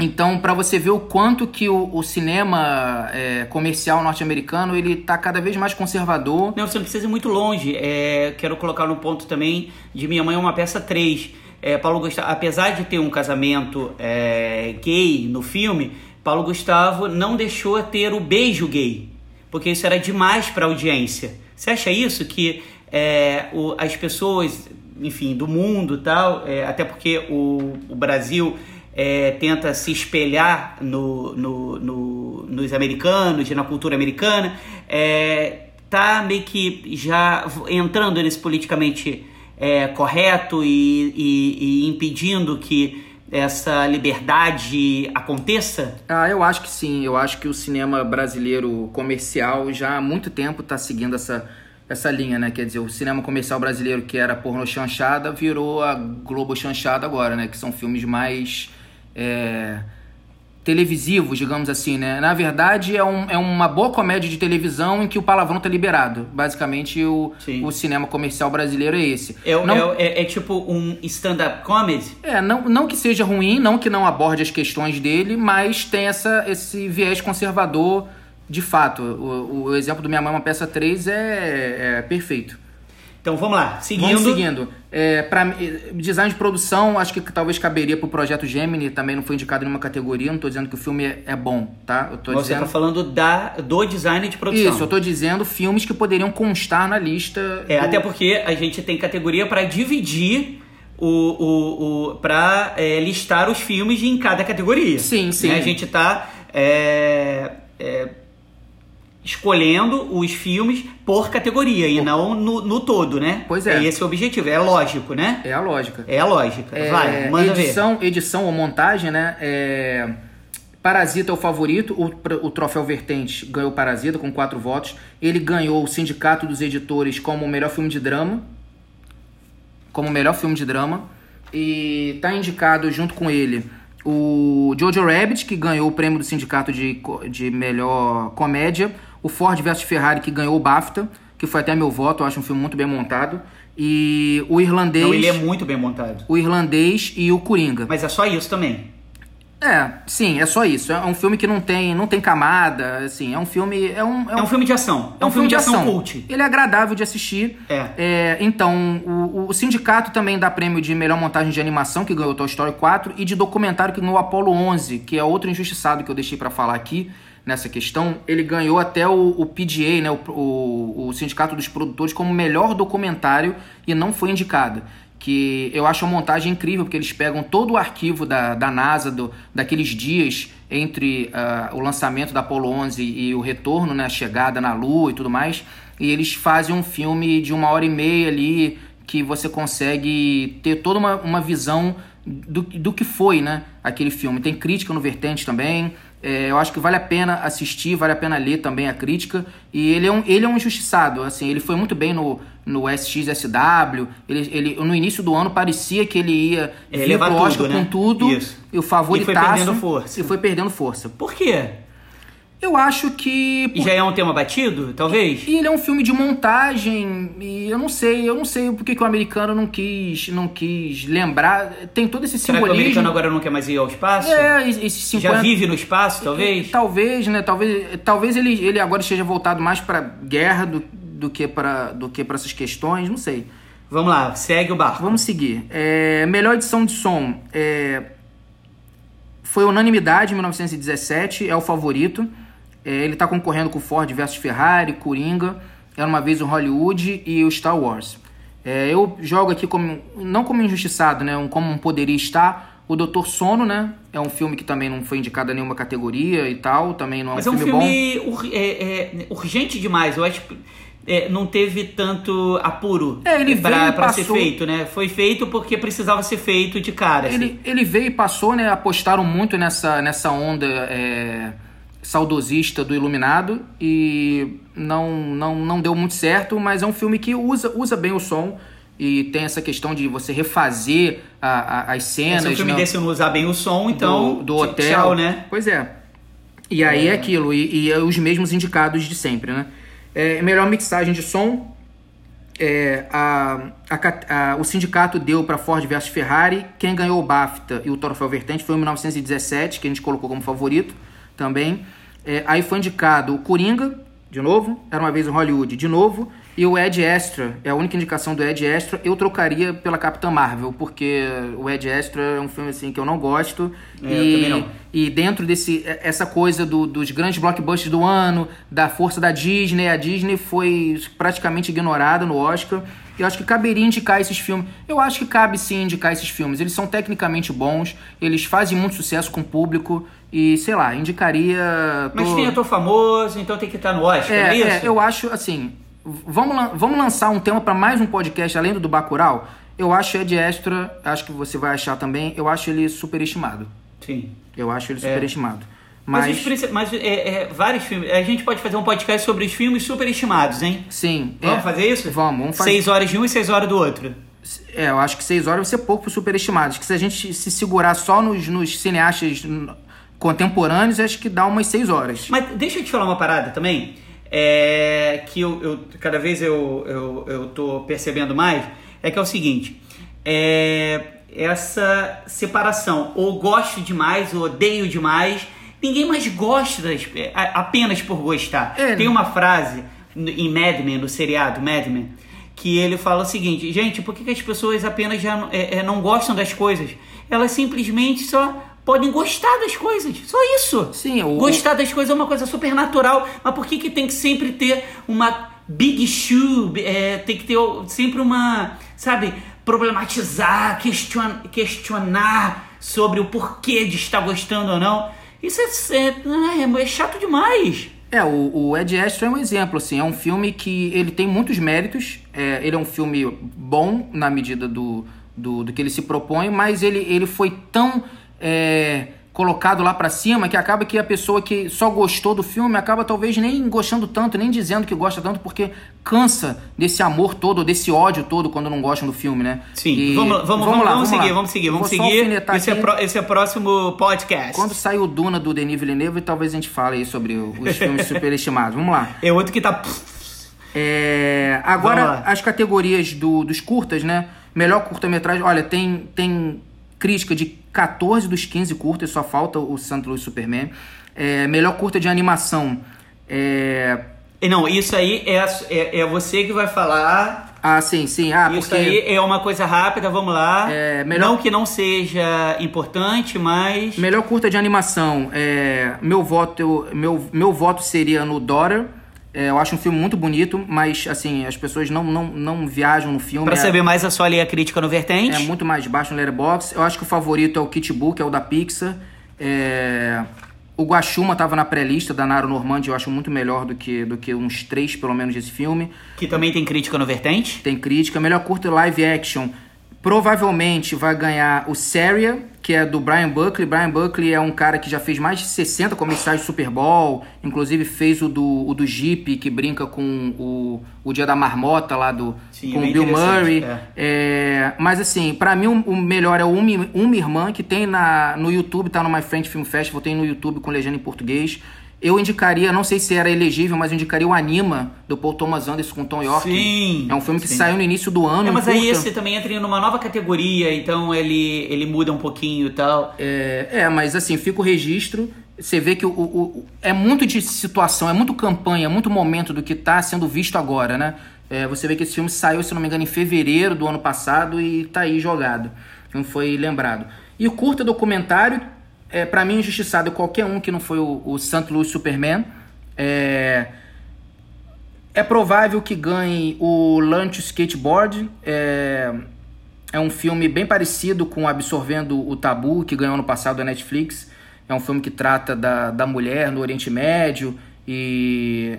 Então, para você ver o quanto que o, o cinema é, comercial norte-americano ele tá cada vez mais conservador. Não, você não precisa ir muito longe. É, quero colocar no ponto também de Minha Mãe é uma peça 3. É, Paulo Gustavo, apesar de ter um casamento é, gay no filme, Paulo Gustavo não deixou ter o beijo gay, porque isso era demais para a audiência. Você acha isso que é, o- as pessoas, enfim, do mundo tal, é, até porque o, o Brasil é, tenta se espelhar no, no- no- nos americanos na cultura americana, é, tá meio que já entrando nesse politicamente é, correto e, e- e impedindo que essa liberdade aconteça? Ah, eu acho que sim. Eu acho que o cinema brasileiro comercial já há muito tempo está seguindo essa, essa linha, né? Quer dizer, o cinema comercial brasileiro que era porno chanchada virou a Globo chanchada agora, né? Que são filmes mais é, televisivos, digamos assim, né? Na verdade, é, um, é uma boa comédia de televisão em que o palavrão tá liberado. Basicamente, o, Sim. o cinema comercial brasileiro é esse. É, Não- é- é- é tipo um stand-up comedy? é, não, não que seja ruim, não que não aborde as questões dele, mas tem essa, esse viés conservador de fato. O, o exemplo do Minha Mãe é uma peça 3 é, é perfeito. Então vamos lá, seguindo. Vamos seguindo. É, pra, eh, design de produção, acho que talvez caberia pro Projeto Gemini, também não foi indicado em nenhuma categoria, não tô dizendo que o filme é, é bom, tá? Eu tô Você dizendo... tá falando da, do design de produção. Isso, eu tô dizendo filmes que poderiam constar na lista. É, do- até porque a gente tem categoria para dividir o, o, o para listar os filmes em cada categoria. Sim, sim. Né? A gente tá é, é, escolhendo os filmes por categoria e não no, no todo, né? Pois é. Esse é o objetivo, é lógico, né? É a lógica. É a lógica. É, Vai, manda ver. edição, edição ou montagem, né? É, Parasita é o favorito, o, o troféu Vertente ganhou Parasita com quatro votos. Ele ganhou o Sindicato dos Editores como o melhor filme de drama. Como o melhor filme de drama. E tá indicado junto com ele o Jojo Rabbit, que ganhou o prêmio do Sindicato de, de Melhor Comédia. O Ford vs Ferrari, que ganhou o BAFTA, que foi até meu voto. Eu acho um filme muito bem montado. E o irlandês. Não, ele é muito bem montado. O irlandês e o Coringa. Mas é só isso também. É, sim, é só isso. É um filme que não tem, não tem camada, assim, é um filme... É um, é um, é um filme de ação. É um, um filme, filme, de ação, ação cult. Ele é agradável de assistir. É. é então, o, o, sindicato também dá prêmio de melhor montagem de animação, que ganhou Toy Story 4, e de documentário, que ganhou Apollo 11, que é outro injustiçado que eu deixei para falar aqui nessa questão. Ele ganhou até o, o PGA, né, o, o, o Sindicato dos Produtores, como melhor documentário e não foi indicado que eu acho a montagem incrível, porque eles pegam todo o arquivo da, da NASA, do, daqueles dias entre uh, o lançamento da Apollo 11 e o retorno, né, a chegada na Lua e tudo mais, e eles fazem um filme de uma hora e meia ali, que você consegue ter toda uma, uma visão do, do que foi né, aquele filme. Tem crítica no Vertente também, é, eu acho que vale a pena assistir, vale a pena ler também a crítica. E ele é um, ele é um injustiçado. Assim, ele foi muito bem no, no SXSW. Ele, ele, no início do ano parecia que ele ia ele vir pro Oscar tudo, né? com tudo. Isso. E o favoritaço. E foi perdendo força. E foi perdendo força. Por quê? Eu acho que. Por... E já é um tema batido, talvez? E ele é um filme de montagem, e eu não sei, eu não sei por que, que o americano não quis, não quis lembrar. Tem todo esse Será simbolismo. que o americano agora não quer mais ir ao espaço? É, esse 50... Já vive no espaço, talvez? Talvez, né? Talvez, talvez ele, ele agora esteja voltado mais para guerra do, do que para do que para essas questões, não sei. Vamos lá, segue o barco. Vamos seguir. É, melhor edição de som. É, foi unanimidade em 1917, é o favorito. É, ele está concorrendo com Ford versus Ferrari, Coringa, Era Uma Vez o Hollywood e o Star Wars. É, eu jogo aqui como, não como injustiçado, né, como um poderia estar, o Doutor Sono, né? É um filme que também não foi indicado a nenhuma categoria e tal, também não é Mas um filme, Mas é um filme ur, é, é, urgente demais, eu acho que é, não teve tanto apuro é, ele pra, pra ser feito, né? Foi feito porque precisava ser feito de cara. Ele, assim. ele veio e passou, né? Apostaram muito nessa, nessa onda é, saudosista do Iluminado e não, não, não deu muito certo, mas é um filme que usa, usa bem o som e tem essa questão de você refazer a, a, as cenas. Se o filme né? desse não usar bem o som, então. Do, do hotel. Tchau, né? Pois é. E aí é, é aquilo, e, e, é os mesmos indicados de sempre, né? É, melhor mixagem de som. É, a, a, a, o sindicato deu para Ford versus Ferrari. Quem ganhou o BAFTA e o troféu Vertente foi em 1917, que a gente colocou como favorito também. É, aí foi indicado o Coringa, de novo. Era uma vez em Hollywood, de novo. E o Ed Extra, é a única indicação do Ed Extra, eu trocaria pela Capitã Marvel, porque o Ed Extra é um filme assim que eu não gosto. É, e, não. e dentro desse essa coisa do, dos grandes blockbusters do ano, da força da Disney, a Disney foi praticamente ignorada no Oscar. Eu acho que caberia indicar esses filmes. Eu acho que cabe sim indicar esses filmes. Eles são tecnicamente bons, eles fazem muito sucesso com o público. E, sei lá, indicaria. Mas tem ator famoso, então tem que estar no Oscar, é, é isso? É, eu acho, assim, Vamos, vamos lançar um tema para mais um podcast além do do Bacurau? Eu acho Ed Extra, acho que você vai achar também, eu acho ele superestimado. Sim. Eu acho ele superestimado. É. Mas, mas, mas é, é, vários filmes. A gente pode fazer um podcast sobre os filmes superestimados, hein? Sim. Vamos é, fazer isso? Vamos. vamos fazer. Seis horas de um e seis horas do outro. É, eu acho que seis horas vai ser pouco para superestimados. Que se a gente se segurar só nos, nos cineastas contemporâneos, acho que dá umas seis horas. Mas deixa eu te falar uma parada também é, que eu, eu, cada vez eu, eu, eu tô percebendo mais, é que é o seguinte, é, essa separação, ou gosto demais, ou odeio demais, ninguém mais gosta das, é, apenas por gostar. É, Tem uma frase em Mad Men, no seriado Mad Men, que ele fala o seguinte, gente, por que, que as pessoas apenas já é, é, não gostam das coisas? Elas simplesmente só podem gostar das coisas. Só isso. Sim. Gostar das coisas é uma coisa super natural. Mas por que, que tem que sempre ter uma big shoe? É, tem que ter sempre uma, sabe, problematizar, question, questionar sobre o porquê de estar gostando ou não. Isso é, é, é chato demais. É, o, o Ed Astra é um exemplo, assim, é um filme que ele tem muitos méritos, é, ele é um filme bom na medida do, do, do que ele se propõe, mas ele, ele foi tão é, colocado lá pra cima que acaba que a pessoa que só gostou do filme acaba talvez nem gostando tanto, nem dizendo que gosta tanto, porque cansa desse amor todo, desse ódio todo quando não gostam do filme, né? Sim, E- vamos, vamos, vamos, lá, vamos seguir, lá. vamos seguir, vamos seguir. Esse é, pro- esse é o próximo podcast. Quando sair o Duna do Denis Villeneuve, talvez a gente fale aí sobre os filmes [laughs] superestimados. Vamos lá. É outro que tá. É, agora, as categorias do- dos curtas, né? Melhor curta-metragem. Olha, tem, tem crítica de 14 dos 15 curtas, só falta o Santo Louis Superman. É, melhor curta de animação. É, Não, isso aí é, é, é você que vai falar. ah, sim, sim. Ah, isso porque... aí é uma coisa rápida, vamos lá. É, melhor- Não que não seja importante, mas. Melhor curta de animação. É, meu, voto, meu, meu voto seria no Daughter. É, eu acho um filme muito bonito, mas assim, as pessoas não, não, não viajam no filme. Pra É- saber mais, é só ler a crítica no Vertente. É muito mais baixo no Letterboxd. Eu acho que o favorito é o Kit que é o da Pixar. É, O Guaxuma tava na pré-lista da Naro Normandi, eu acho muito melhor do que, do que uns três, pelo menos, desse filme. Que também tem crítica no Vertente. Tem crítica. Melhor curta live action. Provavelmente vai ganhar o Saria, que é do Brian Buckley. Brian Buckley é um cara que já fez mais de 60 comerciais de Super Bowl. Inclusive fez o do, o do Jeep, que brinca com o, o Dia da Marmota lá do Sim, com é o Bill Murray. é. É, mas assim, pra mim o, o melhor é o Uma, Uma Irmã, que tem na, no YouTube, tá no My Friend Film Festival, tem no YouTube com legenda em português. Eu indicaria, não sei se era elegível, mas eu indicaria o Anima, do Paul Thomas Anderson com Tom York. Sim, É um filme que sim. saiu no início do ano. É, mas aí curta. esse também entra em uma nova categoria, então ele, ele muda um pouquinho e tal. É, é, mas assim, fica o registro. Você vê que o, o- o- é muito de situação, é muito campanha, é muito momento do que tá sendo visto agora, né? É, você vê que esse filme saiu, se não me engano, em fevereiro do ano passado e tá aí jogado. Não foi lembrado. E o curta documentário, é, para mim, injustiçado qualquer um que não foi o, o Santo Louis Superman. É, é provável que ganhe o Lunch Skateboard. É, é um filme bem parecido com Absorvendo o Tabu, que ganhou no passado da Netflix. É um filme que trata da, da mulher no Oriente Médio e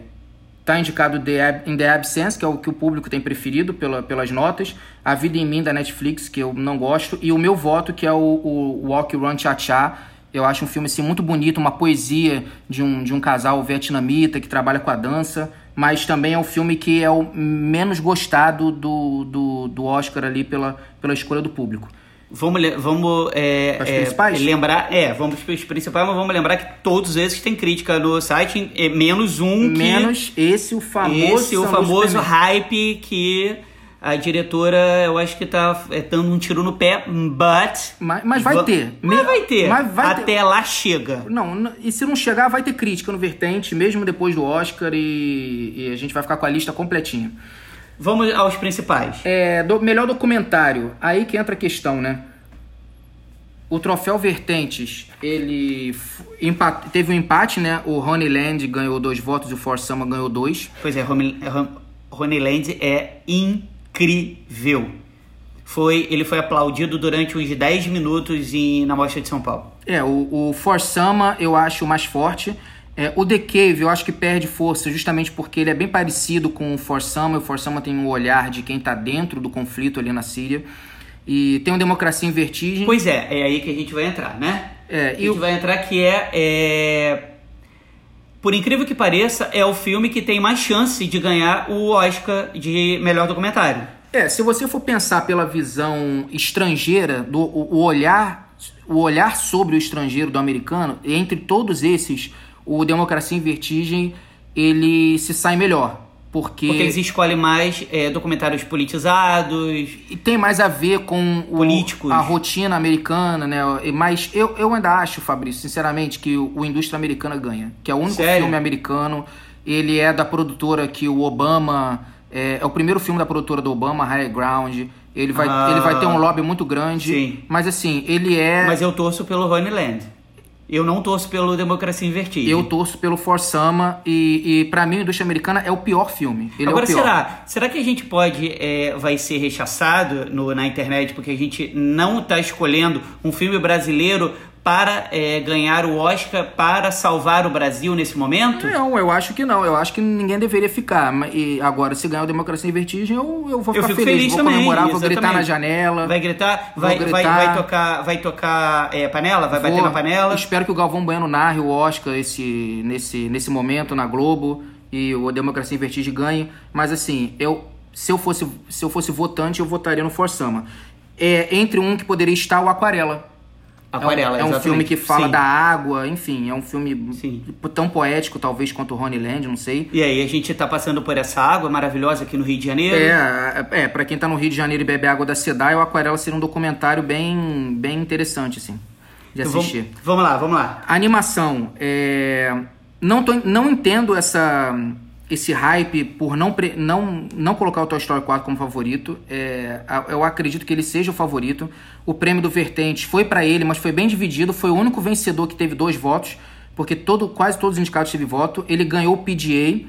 tá indicado The in The Absence, que é o que o público tem preferido pela, pelas notas. A Vida em Mim, da Netflix, que eu não gosto. E o meu voto, que é o, o Walk, Run, Cha Cha. Eu acho um filme assim, muito bonito, uma poesia de um, de um casal vietnamita que trabalha com a dança. Mas também é um filme que é o menos gostado do, do, do Oscar ali pela, pela escolha do público. Vamos, vamos é, é, principais? lembrar, é, vamos para os principais, mas vamos lembrar que todos esses têm crítica no site, é, menos um que Menos esse, o famoso. esse, o famoso hype que a diretora, eu acho que tá é, dando um tiro no pé, but Mas, mas vai Va- ter. Mas Me- vai ter. Mas vai Até ter. lá chega. Não, e se não chegar, vai ter crítica no Vertente, mesmo depois do Oscar, e, e a gente vai ficar com a lista completinha. Vamos aos principais. É, do, melhor documentário, aí que entra a questão, né? O troféu Vertentes, ele f- empa- teve um empate, né? O Honeyland ganhou dois votos e o For Summer ganhou dois. Pois é, Honeyland é incrível. Foi, ele foi aplaudido durante uns 10 minutos em, na Mostra de São Paulo. É, o, o For Summer eu acho o mais forte. É, o The Cave eu acho que perde força justamente porque ele é bem parecido com o For Summer. O For Summer tem um olhar de quem tá dentro do conflito ali na Síria. E tem o Democracia em Vertigem. Pois é, é aí que a gente vai entrar, né? É, a gente vai entrar que é, é- Por incrível que pareça, é o filme que tem mais chance de ganhar o Oscar de melhor documentário. É, se você for pensar pela visão estrangeira, do, o, o olhar, o olhar sobre o estrangeiro do americano, entre todos esses, o Democracia em Vertigem, ele se sai melhor. Porque, Porque eles escolhem mais é, documentários politizados. e tem mais a ver com o- Políticos. a rotina americana, né? Mas eu, eu ainda acho, Fabrício, sinceramente, que o, o Indústria Americana ganha. Que é o único Sério? filme americano. Ele é da produtora que o Obama. É, é o primeiro filme da produtora do Obama, High Ground. Ele vai, Ah. ele vai ter um lobby muito grande. Sim. Mas assim, ele é. Mas eu torço pelo Honeyland. Eu não torço pelo Democracia em Vertigem. Eu torço pelo For Summer e, e para mim, a Indústria Americana é o pior filme. Ele Agora, é pior. será? Será que a gente pode, é, vai ser rechaçado no- na internet porque a gente não está escolhendo um filme brasileiro para é, ganhar o Oscar, para salvar o Brasil nesse momento? Não, eu acho que não. Eu acho que ninguém deveria ficar. E agora, se ganhar o Democracia em Vertigem, eu, eu vou ficar eu fico feliz. feliz vou também, comemorar, vou exatamente. gritar na janela. Vai gritar? Vou Vai, gritar. vai, vai tocar, vai tocar é, panela? Vai bater Vou- na panela? Espero que o Galvão Bueno narre o Oscar esse, nesse, nesse momento na Globo e o Democracia em Vertigem ganhe. Mas assim, eu, se, eu fosse, se eu fosse votante, eu votaria no Forsama. É, entre um que poderia estar o Aquarela. Aquarela, é um, é um filme que fala Sim. da água, enfim, é um filme Sim. tão poético, talvez, quanto o Honey Land, não sei. E aí, a gente tá passando por essa água maravilhosa aqui no Rio de Janeiro. É, é, pra quem tá no Rio de Janeiro e bebe água da Sedai, o Aquarela seria um documentário bem, bem interessante, assim, de Então, vamos, assistir. vamos lá, vamos lá. Animação. É... Não, tô, não entendo essa, esse hype por não, não, não colocar o Toy Story 4 como favorito. É, eu acredito que ele seja o favorito. O prêmio do Vertente foi para ele, mas foi bem dividido. Foi o único vencedor que teve dois votos, porque todo, quase todos os indicados teve voto. Ele ganhou o PGA,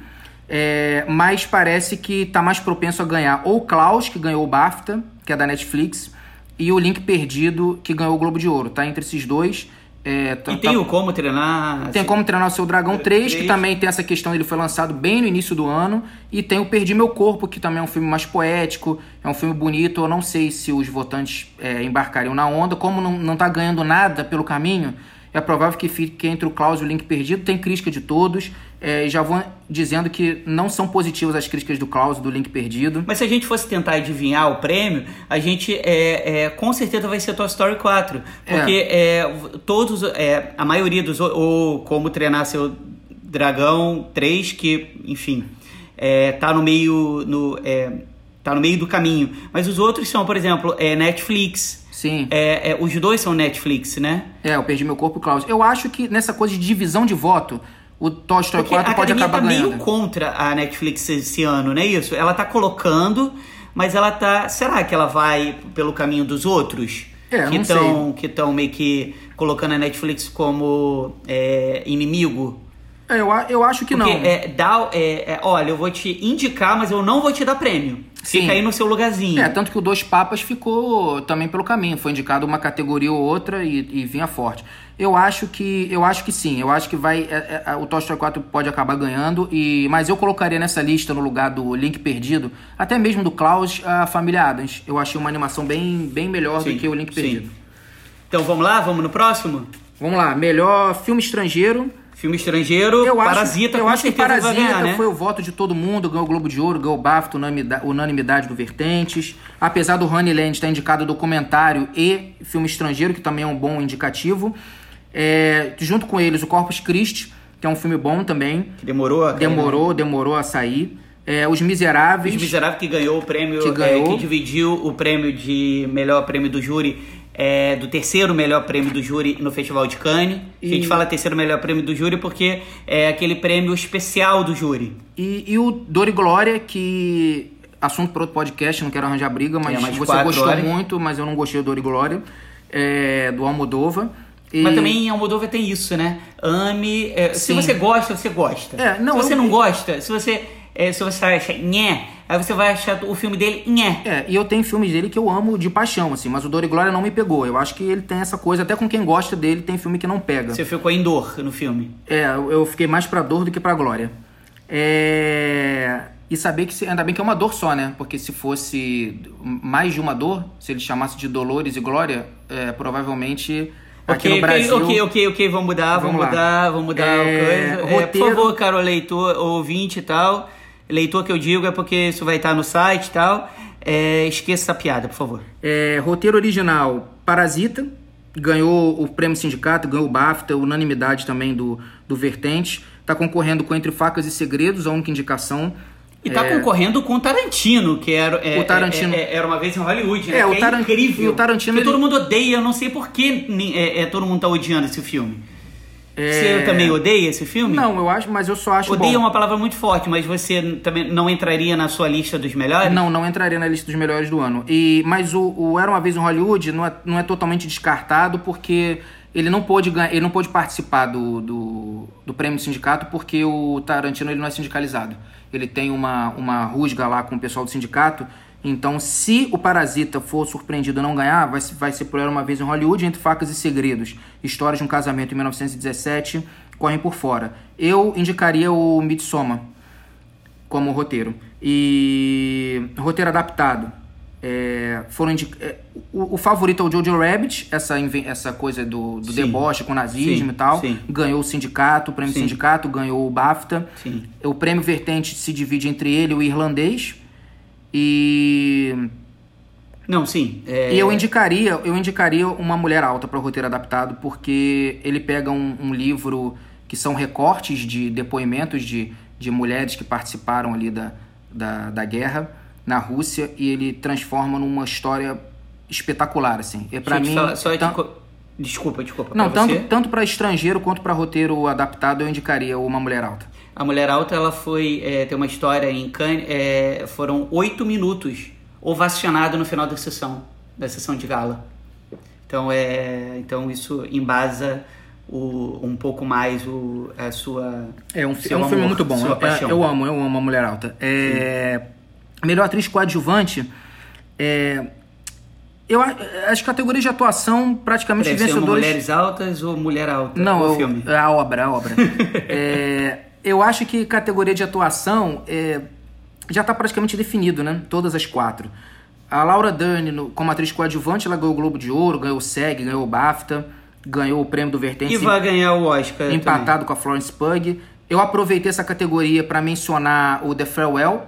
é, mas parece que tá mais propenso a ganhar ou o Klaus, que ganhou o BAFTA, que é da Netflix, e o Link Perdido, que ganhou o Globo de Ouro. Tá entre esses dois. É, tá- E tem tá- o Como Treinar... tem como treinar o seu dragão 3, que Três. também tem essa questão, ele foi lançado bem no início do ano. E tem o Perdi Meu Corpo, que também é um filme mais poético, é um filme bonito. Eu não sei se os votantes é, embarcariam na onda. Como não, não tá ganhando nada pelo caminho, é provável que fique entre o Klaus e o Link Perdido. Tem crítica de todos. É, já vou dizendo que não são positivas as críticas do Klaus do Link Perdido. Mas se a gente fosse tentar adivinhar o prêmio, a gente é, é, com certeza vai ser Toy Story 4. Porque é, todos, é, a maioria dos. Ou Como Treinar Seu Dragão 3, que, enfim, é, tá no meio. No, é, tá no meio do caminho. Mas os outros são, por exemplo, é, Netflix. Sim. É, é, os dois são Netflix, né? É, eu perdi meu corpo, Klaus. Eu acho que nessa coisa de divisão de voto, o Toy Story Porque 4 a pode acabar tá ganhando. meio contra a Netflix esse ano, não é isso? Ela tá colocando, mas ela tá. Será que ela vai pelo caminho dos outros? É, que estão que estão meio que colocando a Netflix como é, inimigo. É, eu, eu acho que Porque não. é, dá, é, é, olha, eu vou te indicar, mas eu não vou te dar prêmio. Sim. Fica aí no seu lugarzinho. É, tanto que o Dois Papas ficou também pelo caminho, foi indicado uma categoria ou outra e, e vinha forte. Eu acho que eu acho que sim, eu acho que vai é, é, o Toy Story 4 pode acabar ganhando e mas eu colocaria nessa lista no lugar do Link Perdido, até mesmo do Klaus, a Família Adams. Eu achei uma animação bem bem melhor Sim, do que o Link sim. Perdido. Então vamos lá, vamos no próximo? Vamos lá, melhor filme estrangeiro. Filme estrangeiro, Eu acho, Parasita, eu acho que Parasita ganhar, né? foi o voto de todo mundo, ganhou o Globo de Ouro, ganhou o BAFTA, unanimidade, unanimidade do Vertentes. Apesar do Honeyland estar indicado documentário e filme estrangeiro, que também é um bom indicativo. É, junto com eles, o Corpus Christi, que é um filme bom também. Que demorou a cair, né? Demorou, demorou a sair. É, Os Miseráveis. Os Miseráveis que ganhou o prêmio, Que é, ganhou. que dividiu o prêmio de melhor prêmio do júri, é, do terceiro melhor prêmio do júri no Festival de Cannes. A gente E- fala terceiro melhor prêmio do júri porque é aquele prêmio especial do júri. E, e o Dor e Glória, que. Assunto para outro podcast, não quero arranjar briga, mas É, você gostou horas. muito, mas eu não gostei do Dor e Glória, é, do Almodova. E- Mas também Almodóvar tem isso, né? Ame. é, se você gosta, você gosta. É, não, se você eu- não gosta, se você, é, se você acha nhé, aí você vai achar o filme dele nhé. É, e eu tenho filmes dele que eu amo de paixão, assim, mas o Dor e Glória não me pegou. Eu acho que ele tem essa coisa, até com quem gosta dele, tem filme que não pega. Você ficou em dor no filme. É, eu fiquei mais pra dor do que pra glória. É... E saber que, se- ainda bem que é uma dor só, né? Porque se fosse mais de uma dor, se ele chamasse de Dolores e Glória, é, provavelmente aqui ok, no Brasil... ok, ok, ok, vamos mudar, vamos, Vamos mudar, vamos mudar É, o coisa. É, roteiro- por favor, caro leitor, ouvinte e tal. Leitor que eu digo é porque isso vai estar no site e tal. É, esqueça essa piada, por favor. É, roteiro original, Parasita, ganhou o prêmio sindicato, ganhou o BAFTA, unanimidade também do, do Vertente. Tá concorrendo com Entre Facas e Segredos, a única indicação. E tá É, concorrendo com o Tarantino, que era, é, O Tarantino. é- é- era uma vez em Hollywood, né? É, o que Taran- incrível. e o Tarantino, Que ele- todo mundo odeia, eu não sei por que é, é, todo mundo tá odiando esse filme. Você também odeia esse filme? É. Não, eu acho, mas eu só acho Odeia é bom. uma palavra muito forte, mas você também não entraria na sua lista dos melhores? Não, não entraria na lista dos melhores do ano. E, mas o, o Era Uma Vez em Hollywood não é, não é totalmente descartado porque ele não pôde, ganhar, ele não pôde participar do, do, do prêmio do sindicato porque o Tarantino ele não é sindicalizado. Ele tem uma, uma rusga lá com o pessoal do sindicato Então, se o Parasita for surpreendido e não ganhar, vai, vai ser por Uma Vez em Hollywood, Entre Facas e Segredos, Histórias de um Casamento em 1917, correm por fora. Eu indicaria o Midsommar como roteiro. E roteiro adaptado. É, foram é, o, o favorito é o Jojo Rabbit, essa, essa coisa do, do Sim. deboche com nazismo Sim, e tal. sim. Ganhou o sindicato, o prêmio sindicato, ganhou o BAFTA. O prêmio Vertente se divide entre ele e o irlandês. E, Não, sim. é- e eu indicaria, eu indicaria uma mulher alta para o roteiro adaptado, porque ele pega um, um livro que são recortes de depoimentos de, de mulheres que participaram ali da, da, da guerra na Rússia e ele transforma numa história espetacular, assim. E para mim, só tan- co- Desculpa, desculpa. não, tanto, você. tanto para estrangeiro quanto para roteiro adaptado, eu indicaria uma mulher alta. A Mulher Alta, ela foi. é, tem uma história em Cannes. é, foram oito minutos ovacionado no final da sessão, da sessão de gala. Então, é, então isso embasa o, um pouco mais o, a sua. É um, é um filme amor, muito bom. Eu, paixão. eu amo, eu amo a Mulher Alta. É, melhor atriz coadjuvante. É, eu, as categorias de atuação, praticamente Deve vencedores. Mulheres Altas ou Mulher Alta? Não, o eu- filme. a obra, a obra. [laughs] É, eu acho que categoria de atuação é, já está praticamente definido, né? Todas as quatro. A Laura Dern, no- como atriz coadjuvante, ela ganhou o Globo de Ouro, ganhou o SEG, ganhou o BAFTA, ganhou o prêmio do Vertente E vai ganhar o Oscar. empatado com a Florence Pugh. Eu aproveitei essa categoria para mencionar o The Farewell.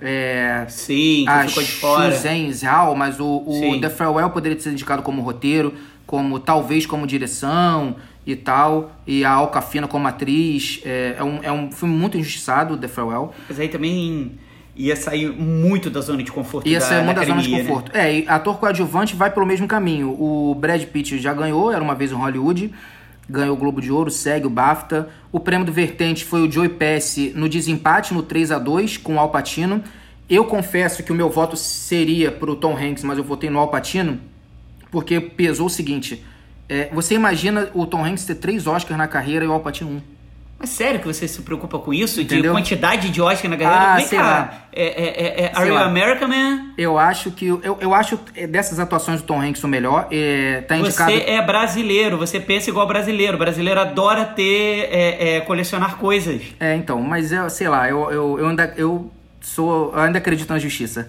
É, Sim, que ficou de fora. Zhao, mas o, o Sim. The Farewell poderia ser indicado como roteiro, como talvez como direção e tal, e a Alcafina como atriz. É, é um, é um filme muito injustiçado, The Farewell. Mas aí também ia sair muito da zona de conforto Ia da, ser uma da das zonas de né? conforto. É, e ator coadjuvante vai pelo mesmo caminho. O Brad Pitt já ganhou, era uma vez em Hollywood. Ganhou o Globo de Ouro, segue o BAFTA. O prêmio do Vertente foi o Joey Pesci no desempate, no 3 a 2 com o Al Pacino. Eu confesso que o meu voto seria pro Tom Hanks, mas eu votei no Al Pacino, porque pesou o seguinte. é, você imagina o Tom Hanks ter três Oscars na carreira e o Al Pacino um. Mas sério que você se preocupa com isso? Entendeu? De quantidade de Oscar na carreira? Ah, Vem sei cá. lá. É, é, é, é Are You lá. American Man? Eu acho que. Eu, eu acho é, dessas atuações do Tom Hanks o melhor. É, tá indicado. Você é brasileiro, você pensa igual brasileiro. O brasileiro adora ter, é, é, colecionar coisas. É, então, mas eu, sei lá, eu, eu, eu ainda eu sou, eu ainda acredito na justiça.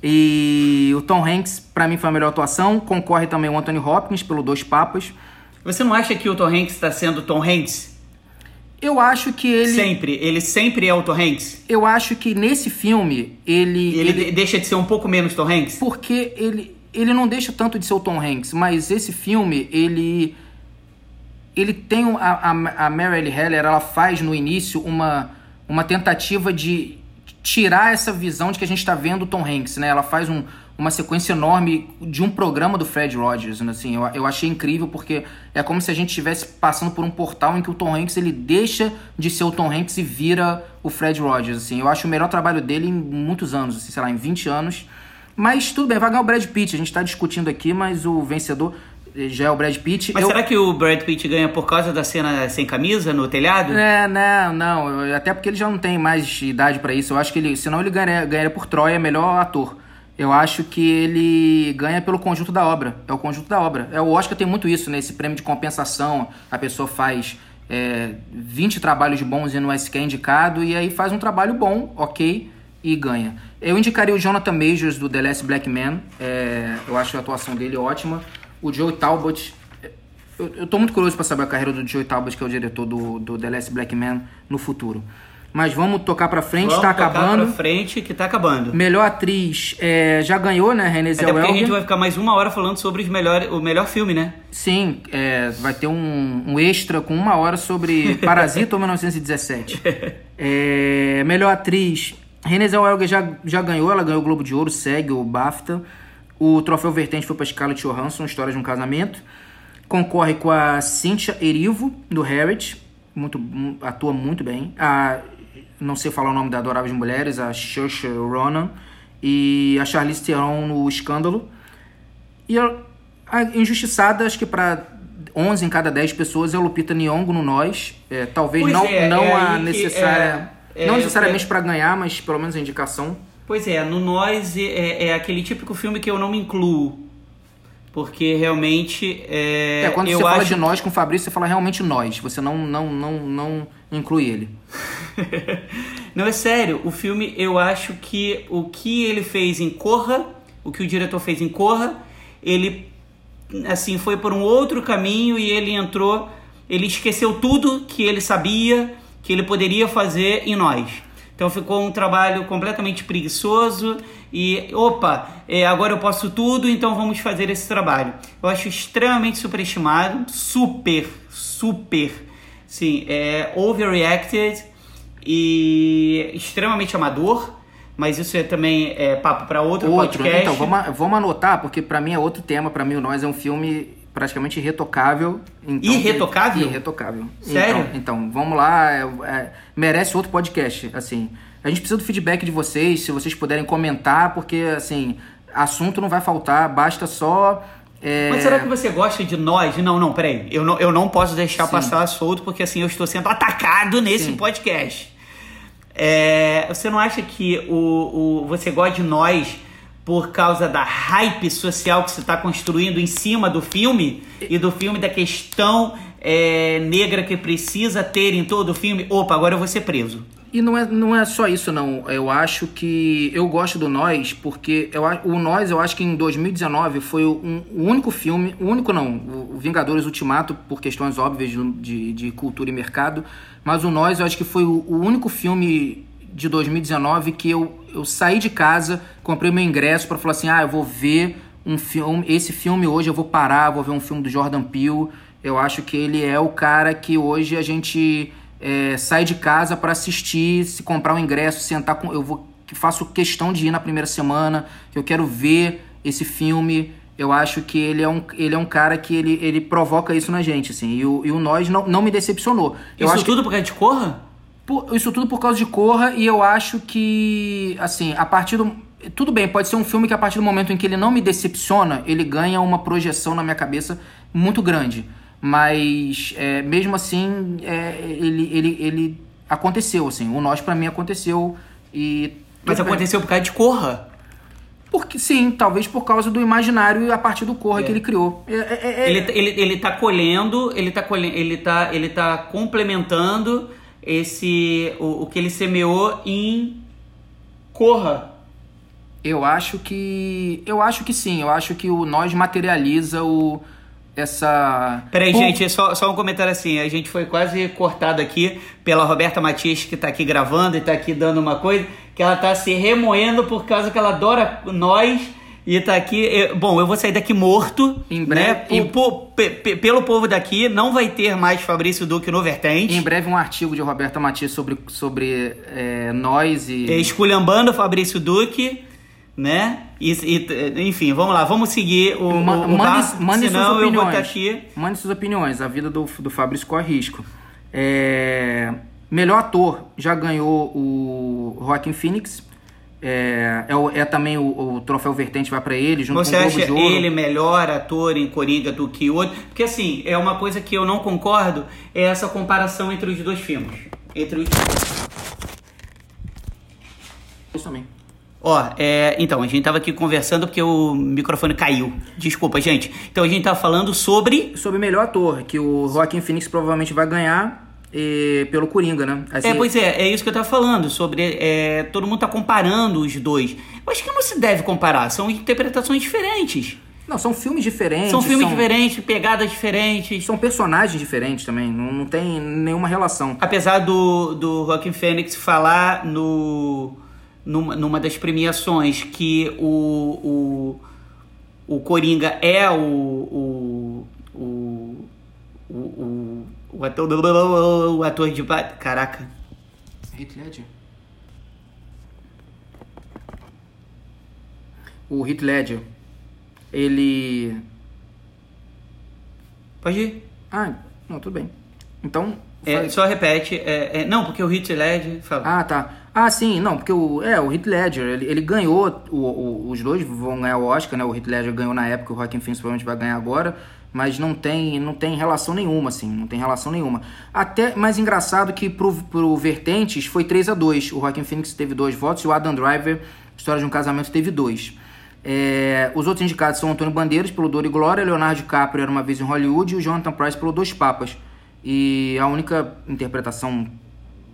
E o Tom Hanks, pra mim, foi a melhor atuação. Concorre também o Anthony Hopkins pelo Dois Papas. Você não acha que o Tom Hanks está sendo Tom Hanks? Eu acho que ele. Sempre. Ele sempre é o Tom Hanks? Eu acho que nesse filme ele. Ele, de- deixa de ser um pouco menos Tom Hanks? Porque ele, ele não deixa tanto de ser o Tom Hanks, mas esse filme, ele. Ele tem. A, a, a Mary Ellie Heller, ela faz no início uma, uma tentativa de tirar essa visão de que a gente está vendo o Tom Hanks, né? Ela faz um, uma sequência enorme de um programa do Fred Rogers, né? assim, eu, eu achei incrível porque é como se a gente estivesse passando por um portal em que o Tom Hanks ele deixa de ser o Tom Hanks e vira o Fred Rogers, assim. Eu acho o melhor trabalho dele em muitos anos, assim, sei lá, em 20 anos. Mas tudo bem, vai ganhar o Brad Pitt, a gente está discutindo aqui, mas o vencedor eh, já é o Brad Pitt. Mas Eu- será que o Brad Pitt ganha por causa da cena sem camisa no telhado? É, não, não. eu- Até porque ele já não tem mais idade pra isso. Eu acho que ele, senão ele ganharia, ganharia por Troia melhor ator. Eu acho que ele ganha pelo conjunto da obra. É o conjunto da obra. É, o Oscar tem muito isso, né? Esse prêmio de compensação. A pessoa faz é, 20 trabalhos bons e não é sequer indicado, e aí faz um trabalho bom, ok, e ganha. Eu indicaria o Jonathan Majors do The Last Black Man. É, eu acho a atuação dele ótima. O Joe Talbot eu, eu tô muito curioso pra saber a carreira do Joey Talbot, que é o diretor do, do The Last Black Man, no futuro. Mas vamos tocar pra frente, Vamos tá tocar acabando. pra frente que tá acabando. Melhor atriz é, já ganhou, né? Renée Até porque a Zellweger. gente vai ficar mais uma hora falando sobre os melhor, o melhor filme, né? Sim, é, vai ter um, um extra com uma hora sobre [laughs] Parasita ou 1917. É, melhor atriz, Renée Zellweger já, já ganhou, ela ganhou o Globo de Ouro, segue o BAFTA. O troféu Vertente foi para Scarlett Johansson, História de um Casamento. Concorre com a Cynthia Erivo, do Harriet, muito, mu- atua muito bem. A, não sei falar o nome da Adoráveis Mulheres, a Saoirse Ronan. E a Charlize Theron no Escândalo. E a, a injustiçada, acho que para 11 em cada 10 pessoas é o Lupita Nyong'o no Nós. É, talvez Pois não, é, não é a aí que- necessária... é, é, não eu necessariamente para ganhar, mas pelo menos a indicação. Pois é, no Nós é, é aquele típico filme que eu não me incluo. Porque realmente. É, É, quando você fala acho de nós com o Fabrício, você fala realmente nós. Você não, não, não, não inclui ele. [laughs] Não, é sério, o filme eu acho que o que ele fez em Corra, o que o diretor fez em Corra, ele assim foi por um outro caminho e ele entrou, ele esqueceu tudo que ele sabia que ele poderia fazer em nós. Então ficou um trabalho completamente preguiçoso e opa, é, agora eu posso tudo, então vamos fazer esse trabalho. Eu acho extremamente superestimado, super, super, sim, é overreacted e extremamente amador. Mas isso é também é papo para outro, Outro, podcast. então, vamos, vamos anotar, porque pra mim é outro tema. Pra mim, o Nós é um filme praticamente irretocável. Então, Irretocável? Irretocável. Sério? Então, então vamos lá. é- é- merece outro podcast, assim. A gente precisa do feedback de vocês, se vocês puderem comentar, porque, assim, assunto não vai faltar, basta só... é, Mas será que você gosta de nós? Não, não, peraí. Eu não, eu não posso deixar Sim. passar solto, porque assim eu estou sendo atacado nesse Sim. podcast. É, você não acha que o, o, você gosta de nós por causa da hype social que você está construindo em cima do filme? E do filme da questão é, negra que precisa ter em todo o filme? Opa, agora eu vou ser preso. E não é, não é só isso, não. Eu acho que. Eu gosto do Nós, porque eu, o Nós, eu acho que em 2019 foi um- o único filme. O único não, o Vingadores Ultimato, por questões óbvias de, de, de cultura e mercado. Mas o Nós, eu acho que foi o, o único filme de 2019 que eu, eu saí de casa, comprei meu ingresso para falar assim: ah, eu vou ver um filme. Esse filme hoje eu vou parar, vou ver um filme do Jordan Peele. Eu acho que ele é o cara que hoje a gente é, sai de casa para assistir, se comprar um ingresso, sentar com. Eu vou, faço questão de ir na primeira semana, que eu quero ver esse filme. Eu acho que ele é um, ele é um cara que ele, ele provoca isso na gente, assim. E o, e o Nós não, não me decepcionou. Eu Isso acho que- tudo por causa de Corra? por- isso tudo por causa de Corra e eu acho que, assim, a partir do. Tudo bem, pode ser um filme que a partir do momento em que ele não me decepciona, ele ganha uma projeção na minha cabeça muito grande. Mas, é, mesmo assim, é, ele, ele, ele aconteceu, assim. O Nós, pra mim, aconteceu e... Mas bem. aconteceu por causa de Corra. Porque, sim, talvez por causa do imaginário a partir do Corra que ele criou. É- é- é- Ele, ele, ele tá colhendo, ele tá colhendo, ele tá, ele tá complementando esse o, o que ele semeou em Corra. Eu acho que. Eu acho que sim. Eu acho que o nós materializa o. Essa. Peraí, Pô, gente, só, só um comentário assim. A gente foi quase cortado aqui pela Roberta Matias, que tá aqui gravando e tá aqui dando uma coisa, que ela tá se remoendo por causa que ela adora nós e tá aqui. eu- bom, eu vou sair daqui morto. Em breve- Né? Por- em- por- pe- pelo povo daqui, não vai ter mais Fabrício Duque no Vertente. Em breve um artigo de Roberta Matias sobre, sobre é, nós e. É, esculhambando Fabrício Duque, né? E, e- enfim, vamos lá, vamos seguir o, Ma- o, o mande, barco, mande senão suas eu vou opiniões. estar aqui. Mande suas opiniões. A vida do, do Fabrício corre risco. É, melhor ator já ganhou o Joaquim Phoenix. É, é, é também o, o troféu vertente vai pra ele, junto Você com o acha Globo de Ouro. ele melhor ator em Coringa do que outro? Porque assim, é uma coisa que eu não concordo, é essa comparação entre os dois filmes. Entre os... Isso também. Ó, é, então, a gente tava aqui conversando porque o microfone caiu. Desculpa, gente. Então a gente tava falando sobre. Sobre melhor ator, que o Joaquim Phoenix provavelmente vai ganhar eh, pelo Coringa, né? Assim, É, pois é, é isso que eu tava falando, sobre. é, todo mundo tá comparando os dois. Eu acho que não se deve comparar, são interpretações diferentes. Não, são filmes diferentes. São filmes diferentes, pegadas diferentes. São personagens diferentes também, não, não tem nenhuma relação. Apesar do, do Joaquin Phoenix falar no, numa, numa das premiações que o, o, o Coringa é o, o, o, o, o, o ator, o ator de... Caraca. Heath Ledger? O Heath Ledger, ele... Pode ir. Ah, não, tudo bem. Então... É, só repete. é, é, não, porque o Heath Ledger... Fala. Ah, tá. Ah, sim, não, porque o, é, o Heath Ledger, ele, ele ganhou, o, o- os dois vão ganhar o Oscar, né? O Heath Ledger ganhou na época, o Joaquin Phoenix provavelmente vai ganhar agora, mas não tem, não tem relação nenhuma, assim, não tem relação nenhuma. Até mais engraçado que pro, pro Vertentes foi 3 a 2 o Joaquin Phoenix teve dois votos e o Adam Driver História de um Casamento teve dois. É, os outros indicados são Antônio Bandeiras pelo Dor e Glória, Leonardo DiCaprio Era Uma Vez em Hollywood e o Jonathan Price pelo Dois Papas. E a única interpretação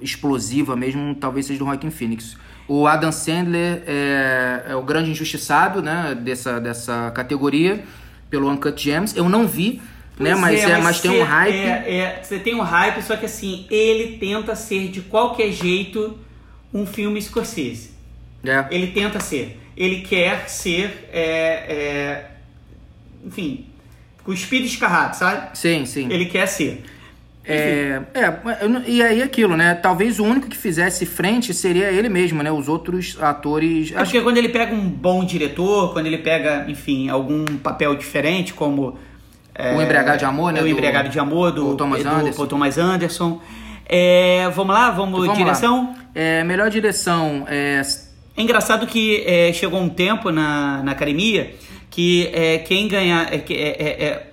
explosiva mesmo talvez seja do Joaquin Phoenix. O Adam Sandler é, é o grande injustiçado né, dessa, dessa categoria pelo Uncut Gems. Eu não vi, né, mas, é, mas tem um hype. É, é, você tem um hype, só que assim, ele tenta ser de qualquer jeito um filme Scorsese. É. Ele tenta ser. Ele quer ser, é, é, enfim, cuspido e escarrado, sabe? Sim, sim. Ele quer ser. É, é, e aí aquilo, né? Talvez o único que fizesse frente seria ele mesmo, né? Os outros atores. É porque quando ele pega um bom diretor, quando ele pega, enfim, algum papel diferente, como. É, o Embriagado de Amor, né? O do, Embriagado de Amor, do, do Thomas Anderson. Do Thomas Anderson. Vamos lá, vamos, vamos direção? Lá. É, melhor direção. É... é engraçado que é, chegou um tempo na, na academia que é, quem ganhar. É, é,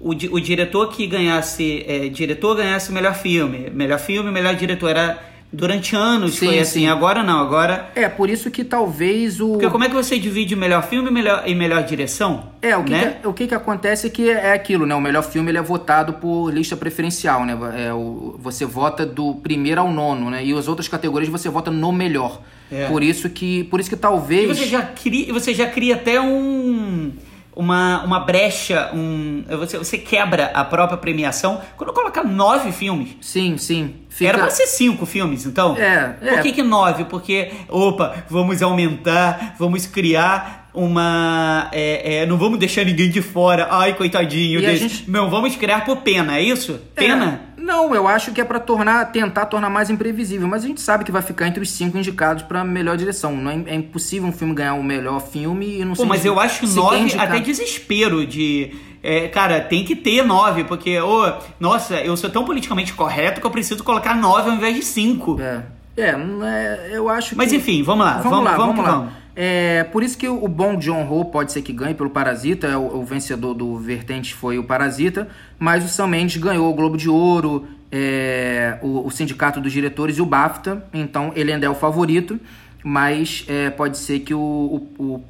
o, o diretor que ganhasse. É, diretor ganhasse o melhor filme. Melhor filme, melhor diretor. Era durante anos sim, foi assim. Sim. Agora não, agora. É, por isso que talvez o. Porque como é que você divide o melhor filme e melhor, e melhor direção? É, o que, né? que, o que, que acontece é que é aquilo, né? O melhor filme ele é votado por lista preferencial, né? É, o, você vota do primeiro ao nono, né? E as outras categorias você vota no melhor. É. Por isso que. Por isso que talvez. E você já cria, você já cria até um uma, uma brecha, um, você, você quebra a própria premiação quando coloca nove filmes. Sim, sim. Fica... Era pra ser cinco filmes, então. É, é. Por que, que nove? Porque, opa, vamos aumentar, vamos criar uma. É, é, não vamos deixar ninguém de fora. Ai, coitadinho. Gente... Não, vamos criar por pena, é isso? Pena? Não, eu acho que é para tornar, tentar tornar mais imprevisível, mas a gente sabe que vai ficar entre os cinco indicados para melhor direção. Não é, é, impossível um filme ganhar o melhor filme e não Pô, mas eu acho nove até desespero de é, cara, tem que ter nove, porque, oh, nossa, eu sou tão politicamente correto que eu preciso colocar nove ao invés de cinco. É, é, eu acho que... Mas enfim, vamos lá, vamos, vamos lá, vamos, vamos lá. Vamos. É, por isso que o bom John Ho pode ser que ganhe pelo Parasita, é o, o, vencedor do Vertente foi o Parasita, mas o Sam Mendes ganhou o Globo de Ouro, é, o, o, Sindicato dos Diretores e o BAFTA, então ele ainda é o favorito, mas é, pode ser que o,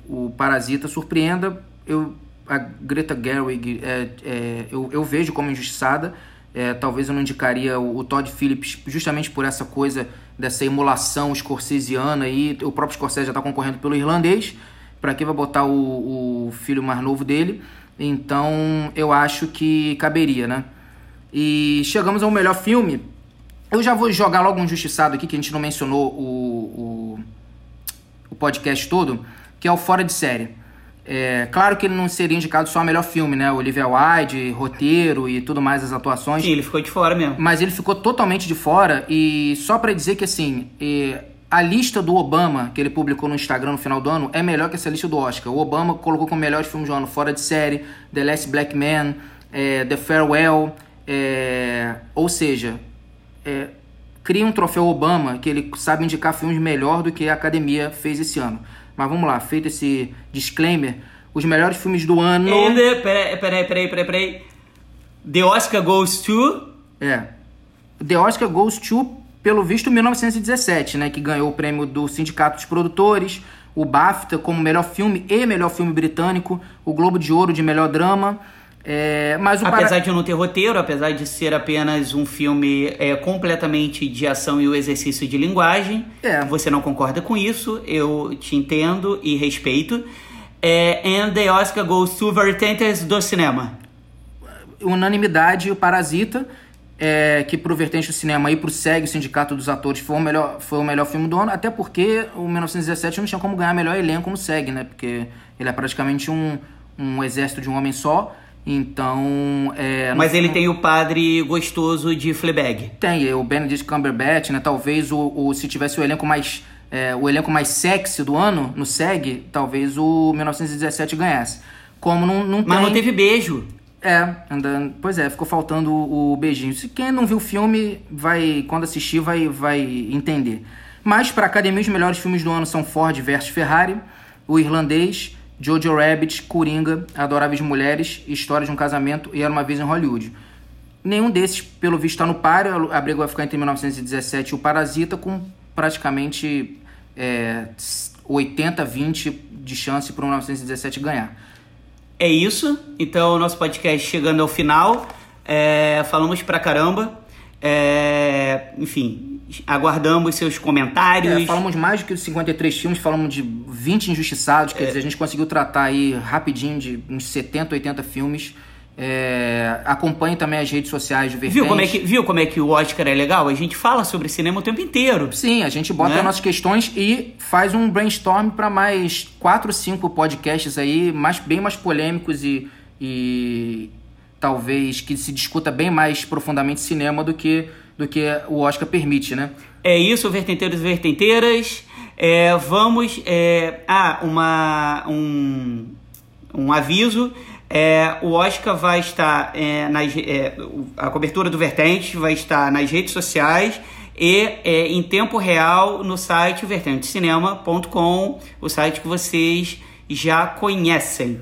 o, Parasita surpreenda. Eu, a Greta Gerwig é, é, eu, eu vejo como injustiçada, é, talvez eu não indicaria o, o, Todd Phillips justamente por essa coisa dessa emulação scorsesiana aí. O próprio Scorsese já está concorrendo pelo irlandês. Para que vai botar o, o, filho mais novo dele? Então eu acho que caberia, né? E chegamos ao melhor filme. Eu já vou jogar logo um injustiçado aqui que a gente não mencionou o, o, o podcast todo, que é o Fora de Série. É, claro que ele não seria indicado só a melhor filme, né? Olivia Wilde, roteiro e tudo mais, as atuações. Sim, ele ficou de fora mesmo. Mas ele ficou totalmente de fora e só para dizer que assim, a lista do Obama que ele publicou no Instagram no final do ano é melhor que essa lista do Oscar. O Obama colocou como melhores filmes do ano Fora de Série, The Last Black Man, é, The Farewell, é, ou seja, é, cria um troféu Obama que ele sabe indicar filmes melhor do que a academia fez esse ano. Mas vamos lá, feito esse disclaimer, os melhores filmes do ano. And, peraí, peraí, peraí, peraí, peraí. The Oscar goes to. É. The Oscar goes to, pelo visto, 1917, né? Que ganhou o prêmio do Sindicato dos Produtores, o BAFTA como melhor filme e melhor filme britânico, o Globo de Ouro de melhor drama. É, mas o apesar para... de não ter roteiro, apesar de ser apenas um filme é, completamente de ação e o exercício de linguagem, é. você não concorda com isso, eu te entendo e respeito. É, and the Oscar goes to Vertentes do cinema. Unanimidade, o Parasita, é, que pro Vertente do Cinema e pro SEG, o Sindicato dos Atores, foi o, melhor, foi o melhor filme do ano, até porque o 1917 não tinha como ganhar melhor elenco no SEG, né? Porque ele é praticamente um, um exército de um homem só. Então. É, Mas ele tem o padre gostoso de Fleabag. Tem, o Benedict Cumberbatch, né? Talvez o, o se tivesse o elenco mais. É, o elenco mais sexy do ano no SEG, talvez o 1917 ganhasse. Como não, não Mas tem... não teve beijo. É, andando, pois é, ficou faltando o, o, beijinho. Se quem não viu o filme, vai quando assistir vai, vai entender. Mas para a academia os melhores filmes do ano são Ford versus Ferrari, O Irlandês, Jojo Rabbit, Coringa, Adoráveis Mulheres, História de um Casamento e Era Uma Vez em Hollywood. Nenhum desses, pelo visto, está no páreo. A briga vai ficar entre 1917 e o Parasita, com praticamente é, 80-20 de chance para o 1917 ganhar. É isso. Então, nosso podcast chegando ao final. É, falamos pra caramba. É, enfim, aguardamos seus comentários. É, falamos mais do que 53 filmes, falamos de 20 injustiçados, quer dizer, a gente conseguiu tratar aí rapidinho de uns 70, 80 filmes. É, acompanhe também as redes sociais do Vertente. Viu como, é que, viu como é que o Oscar é legal? A gente fala sobre cinema o tempo inteiro. Sim, a gente bota Né? as nossas questões e faz um brainstorm para mais quatro, cinco podcasts aí, mais, bem mais polêmicos e, e talvez que se discuta bem mais profundamente cinema do que, do que o Oscar permite, né? É isso, vertenteiros e vertenteiras. É, vamos. É, ah, uma, um, um aviso. É, o Oscar vai estar é, nas, é, a cobertura do Vertente vai estar nas redes sociais e é, em tempo real no site vertentecinema.com, o site que vocês já conhecem.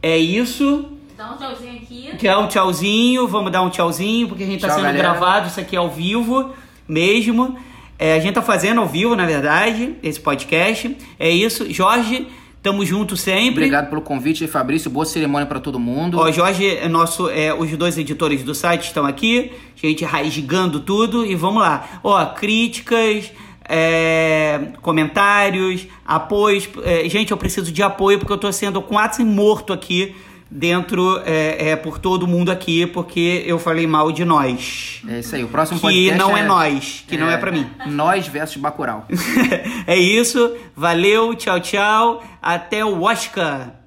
É isso. Dá um tchauzinho aqui. Quer um tchauzinho? Vamos dar um tchauzinho, porque a gente tá Tchau, sendo galera. gravado, isso aqui é ao vivo mesmo. É, a gente tá fazendo ao vivo, na verdade, esse podcast. É isso. Jorge, tamo junto sempre. Obrigado pelo convite, Fabrício. Boa cerimônia para todo mundo. Ó, Jorge, é nosso, é, os dois editores do site estão aqui, gente rasgando tudo e vamos lá. Ó, críticas, é, comentários, apoios. É, gente, eu preciso de apoio porque eu tô sendo quase morto aqui dentro, é, é, por todo mundo aqui, porque eu falei mal de nós. É isso aí. O próximo Que podcast não é nós, que não é pra mim. Nós versus Bacurau. [laughs] é isso, valeu, tchau, tchau, até o Oscar.